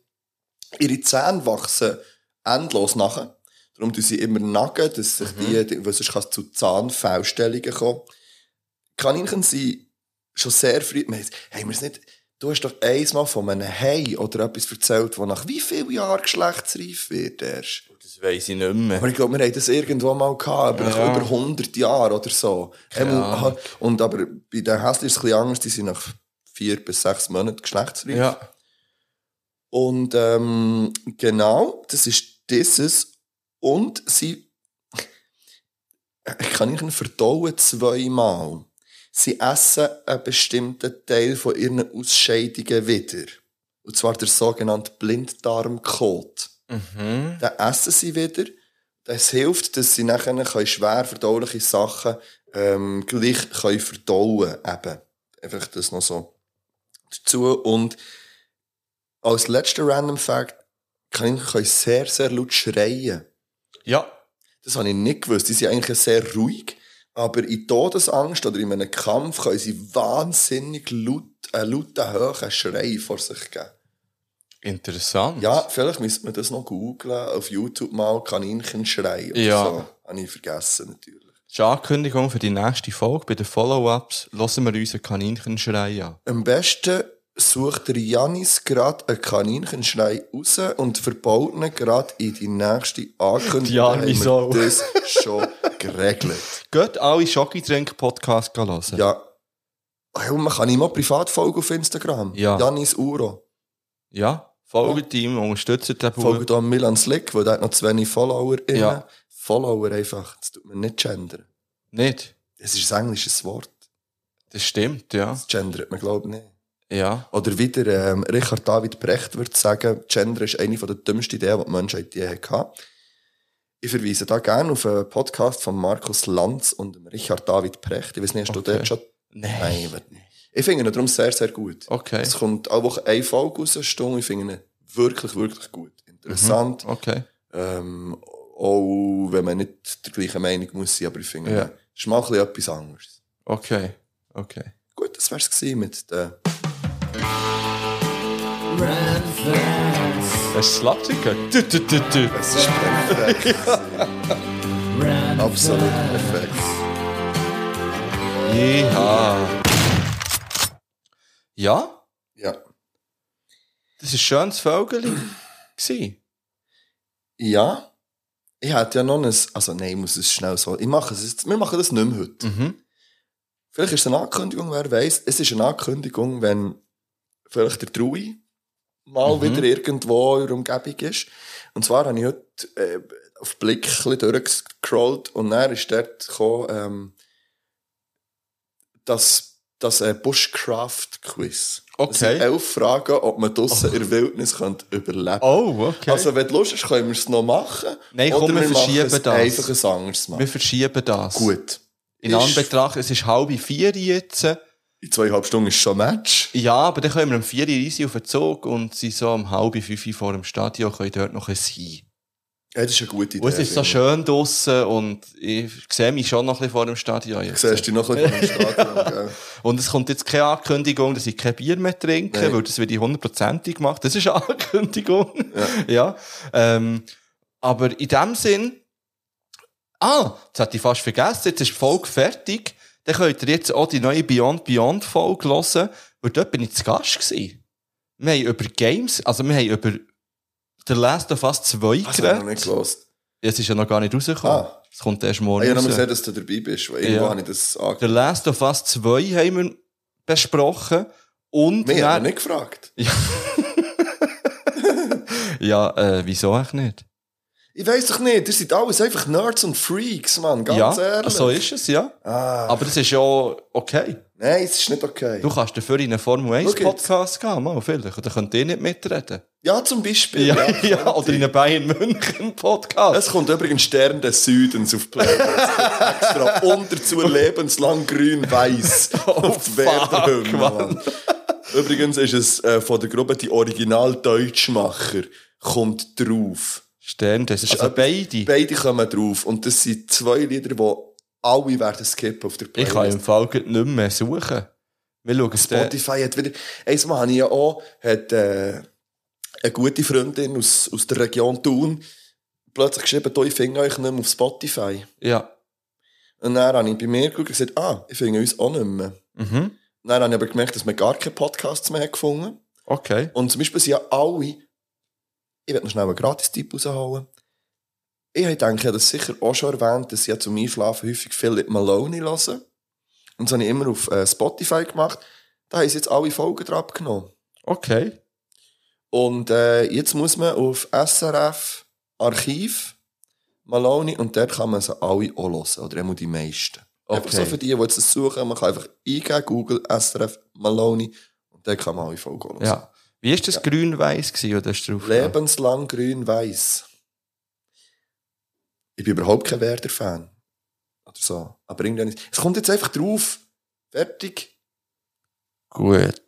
Ihre Zähne wachsen endlos nachher. Darum tun sie immer nagen, dass sich die, die, weil sonst kann es zu Zahnfehlstellungen kommen. Kaninchen sind schon sehr früh, haben wir es nicht, du hast doch einmal von einem Hai oder etwas erzählt, wo nach wie vielen Jahren geschlechtsreif wird erst. Das weiss ich nicht mehr. Aber ich glaube, wir haben das irgendwo mal gehabt, aber Ja. über 100 Jahre oder so. Ahnung. Und aber bei den Häschen ist es ein bisschen anders, die sind nach vier bis sechs Monaten geschlechtsreif. Ja. Und ähm, genau, das ist dieses. Und sie ich kann ihnen verdauen zweimal. Sie essen einen bestimmten Teil von ihren Ausscheidungen wieder. Und zwar der sogenannte Blinddarmkot. Mhm. Dann essen sie wieder. Das hilft, dass sie nachher schwer verdauliche Sachen ähm, gleich können verdauen können. Einfach das noch so dazu. Und als letzter Random Fact, Kaninchen können sehr, sehr laut schreien. Ja. Das habe ich nicht gewusst. Die sind eigentlich sehr ruhig. Aber in Todesangst oder in einem Kampf können sie wahnsinnig laut, einen lauten, hohen Schrei vor sich geben. Interessant. Ja, vielleicht müsste man das noch googlen. Auf YouTube mal Kaninchenschrei oder Ja. so. Habe ich vergessen, natürlich. Das ist eine Ankündigung für die nächste Folge. Bei den Follow-ups hören wir unseren Kaninchenschrei an. Am besten sucht der Janis gerade einen Kaninchenschrei raus und verbaut ihn gerade in die nächste Ankündigung. Ja, wieso? das schon geregelt. Geht alle Schokitrink-Podcast hören. Ja. Oh, und man kann ihm auch privat folgen auf Instagram. Ja. Janis Uro. Ja. Folgt ihm, unterstützt den Bub. Folgt auch Milan Slick, weil der hat noch zu wenig Follower. Ja. Follower einfach. Das tut man nicht gendern. Nicht? Das ist ein englisches Wort. Das stimmt, ja. Das gendert man, glaube ich, nicht. Ja. Oder wieder, ähm, Richard David Brecht würde sagen, Gender ist eine der dümmsten Ideen, die die Menschheit je hatte. Ich verweise da gerne auf einen Podcast von Markus Lanz und Richard David Brecht. Ich weiß nicht, hast du Okay. dort schon... Nein. Nein, ich nicht. Ich finde ihn darum sehr, sehr gut. Okay. Es kommt alle Woche eine Folge raus, eine Stunde. Ich finde ihn wirklich, wirklich gut. Interessant. Okay. Ähm, auch wenn man nicht der gleichen Meinung muss sein, aber ich finde, Ja. es ist mal ein bisschen etwas anderes. Okay. Okay. Gut, das wär's gewesen mit den... Das ist Schlagzeuger. Du, du, du, du. Es ist perfekt. Absolut perfekt. Ja. Ja, Ja. das war ein schönes gewesen. Ja. Ich hätte ja noch ein, also nein, ich muss es schnell so, ich mache es jetzt, wir machen das nicht mehr heute. Mhm. Vielleicht ist es eine Ankündigung, wer weiß. Es ist eine Ankündigung, wenn vielleicht der Trui mal Mhm. wieder irgendwo in der Umgebung ist. Und zwar habe ich heute äh, auf Blick ein bisschen durchgescrollt und dann ist dort gekommen, ähm, das, das äh, Bushcraft-Quiz. Das Okay. sind elf Fragen, ob man draussen in der Wildnis könnte überleben Oh, okay. Also, wenn du Lust hast, können wir es noch machen. Nein, komm, wir machen verschieben das. einfach ein anderes Mal. wir verschieben das. Gut. In Ist- Anbetracht, es ist halb vier jetzt. In zweieinhalb Stunden ist schon Match. Ja, aber dann können wir um vier easy auf den Zug und sind so um halb fünf vor dem Stadion, können dort noch ein sein. Ja, das ist eine gute Idee. Und es ist so schön draussen und ich sehe mich schon noch ein bisschen vor dem Stadion jetzt. Du siehst dich noch ein bisschen im Stadion, gell? Und es kommt jetzt keine Ankündigung, dass ich kein Bier mehr trinke, Nein. weil das wird ich hundertprozentig gemacht. Das ist eine Ankündigung. Ja. Ähm, aber in dem Sinn, ah, das hatte ich fast vergessen, jetzt ist die Folge fertig. Dann könnt ihr jetzt auch die neue Beyond Beyond Folge hören, weil dort bin ich zu Gast gewesen. Wir haben über Games, also wir haben über The Last of Us 2 Das habe ich noch nicht geredet. Ja, Es ist ja noch gar nicht rausgekommen. Ah. Es kommt erst Ah, morgen ich habe raus. gesehen, dass du dabei bist, weil irgendwo Ja. habe ich das The angekündigt. Last of Us 2 haben wir besprochen. Und dann- haben nicht gefragt. Ja, äh, wieso eigentlich nicht? Ich weiss doch nicht, ihr seid alles einfach Nerds und Freaks, Mann, ganz ja, ehrlich. so ist es, ja. Ah, Aber das ist ja okay. Nein, es ist nicht okay. Du kannst dafür in einen Formel 1 Schau jetzt. Podcast gehen, mal, vielleicht. Oder könnt ihr nicht mitreden? Ja, zum Beispiel. Ja, ja, könnte oder in ich. einen Bayern München Podcast. Es kommt übrigens Stern des Südens auf Playlist. extra. Und dazu lebenslang grün-weiß auf Oh, Mann. Mann. Übrigens ist es äh, von der Gruppe die Original-Deutschmacher kommt drauf. Stern, das ist also etwas- beide. Beide kommen drauf. Und das sind zwei Lieder, die alle werden skippen auf der Ich Playlist. kann im Fall nicht mehr suchen. Wir schauen. Spotify hat wieder. Einmal habe ich ja auch hat, äh, eine gute Freundin aus, aus der Region Thun plötzlich geschrieben, «Du, ich finde euch nicht mehr auf Spotify. Ja. Und dann habe ich bei mir geguckt und gesagt, ah, ich finde uns auch nicht mehr. Mhm. Dann habe ich aber gemerkt, dass man gar keine Podcasts mehr gefunden Okay. Und zum Beispiel sind ja alle, ich werde noch schnell einen Gratis-Tipp rausholen. Ich denke, ich habe das sicher auch schon erwähnt, dass ich ja zum Einschlafen häufig Philip Maloney höre. Und das habe ich immer auf äh, Spotify gemacht. Da haben sie jetzt alle Folgen drauf genommen. Okay. Und äh, jetzt muss man auf SRF Archiv Maloney und dort kann man sie alle auch hören. Oder immer die meisten. Einfach Okay. so für die, die jetzt das suchen, man kann einfach eingeben, Google SRF Maloney und dort kann man alle Folgen hören. Ja. Wie ist das grün-weiß oder du drauf? Lebenslang grün-weiß. Ich bin überhaupt kein Werder-Fan. Oder so. Aber irgendwie nicht. Es kommt jetzt einfach drauf. Fertig. Gut.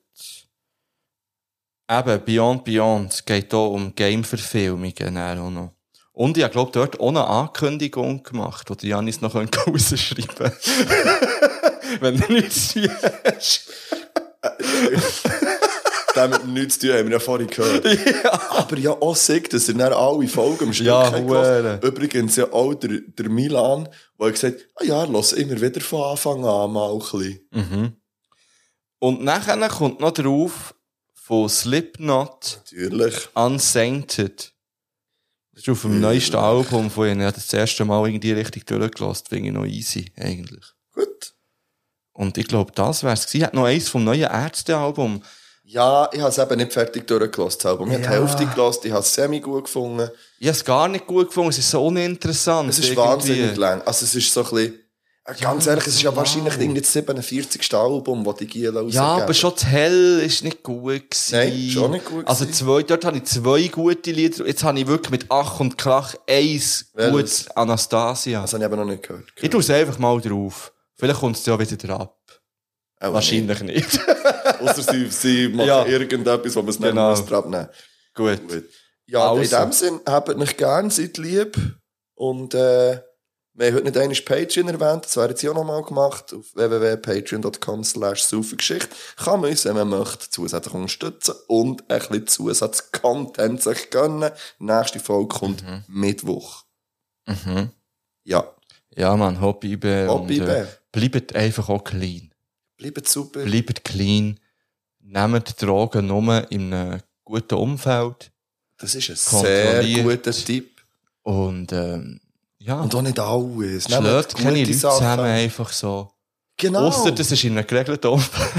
Eben, Beyond Beyond geht hier um Game-Verfilmungen auch noch. Und ich glaube dort auch eine Ankündigung gemacht, die Janis noch rausschreiben könnte. Wenn du nichts hast. Damit nichts zu tun, haben wir ja vorhin gehört. Aber ja auch sagt, dass er dann alle Folgen am Stück Ja, hat. Übrigens ja auch der, der Milan, der hat gesagt ah ja, lass immer wieder von Anfang an mal ein bisschen. Mhm. Und nachher kommt noch drauf von Slipknot Natürlich. Unsainted. Das ist auf dem neuesten Album von ihnen. Ich habe das, erste Mal irgendwie richtig durchgelassen. Finde ich noch easy, eigentlich. Gut. Und ich glaube, das wär's gewesen. Ich hatte noch eins vom neuen Ärzte-Album. Ja, ich habe es eben nicht fertig durchgelassen, das Album. Ich habe Ja. die Hälfte gelassen, ich habe es semi gut gefunden. Ich habe es gar nicht gut gefunden. Es ist so uninteressant. Es ist irgendwie. wahnsinnig lang. Also es ist so ein bisschen... Äh, Ganz ehrlich, es ist ja wahrscheinlich irgendwie das 47. Album, das die Giel rausgeben. Ja, aber schon das Hell ist nicht gut gewesen. Nein, schon nicht gut Also zwei, dort habe ich zwei gute Lieder. Jetzt habe ich wirklich mit Ach und Krach eins Welches? gutes Anastasia. Das habe ich aber noch nicht gehört. ich tue es einfach mal drauf. Vielleicht kommt es ja wieder drauf. Auch Wahrscheinlich nicht. nicht. Ausser sie, sie machen Ja. irgendetwas, wo man es nicht Genau. genau. abnehmen gut. Gut. Ja, Also. in dem Sinn, habt mich gern, seid lieb. Und äh, wir haben heute nicht einmal Patreon erwähnt, das wäre jetzt auch nochmal gemacht. Auf www.patreon.com slash Saufengeschichte kann man uns, wenn man möchte, zusätzlich unterstützen und ein bisschen Zusatzcontent sich gönnen. Nächste Folge kommt Mittwoch. Mhm. Ja, Ja, man, Hobby und, äh, Bleibt einfach auch clean. Bleibt super. Bleibt clean. Nehmt Drogen nur in einem guten Umfeld. Das ist ein sehr guter Tipp. Und, ähm, ja. Und auch nicht alles. Schlägt keine Leute Sachen. zusammen einfach so. Genau. Ausser, das ist in einem geregelten Umfeld.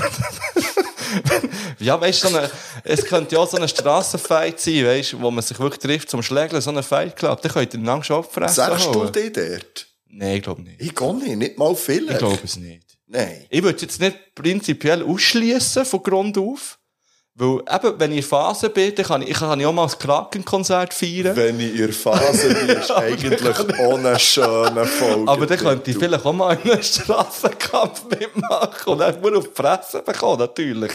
ja, weißt du, so eine, es könnte ja auch so ein Strassenfight sein, weißt wo man sich wirklich trifft zum Schlägeln, so einen Fight Club. Dann könnt ihr einander schon abfressen. Sagst du dir dort? Nein, ich glaube nicht. Ich gehe nicht, nicht mal viel. Ich glaube es nicht. Nein. Ich würde jetzt nicht prinzipiell ausschließen von Grund auf. Weil eben, wenn ich in Phase bin, dann kann ich, ich kann ja auch mal das Krakenkonzert feiern. Wenn ich in Phase bin, ist eigentlich ohne schöne Folge. Aber dann könnte ich vielleicht auch mal in einem Strassenkampf mitmachen und dann nur auf die Fresse bekommen, natürlich.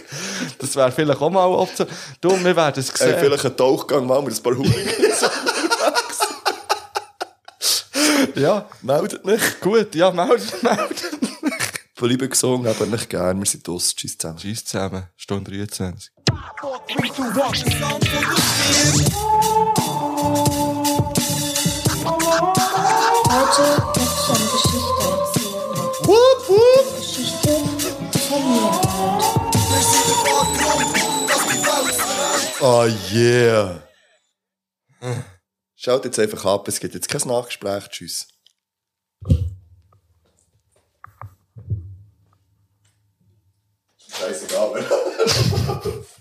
Das wäre vielleicht auch mal Option. Du, wir werden es Hey, sehen. vielleicht einen Tauchgang machen wir ein paar Hooligans. ja, Meldet mich. gut, ja, meldet, meldet. Bleiben gesungen, aber nicht gern. Wir sind aus. Tschüss zusammen. Tschüss zusammen, Stunde 23. Heute möchte ich eine Geschichte erzählen. Wupp, wupp. Geschichte von mir. Oh yeah. Schaut jetzt einfach ab, es gibt jetzt kein Nachgespräch. Tschüss. Scheißegal. Tschüss.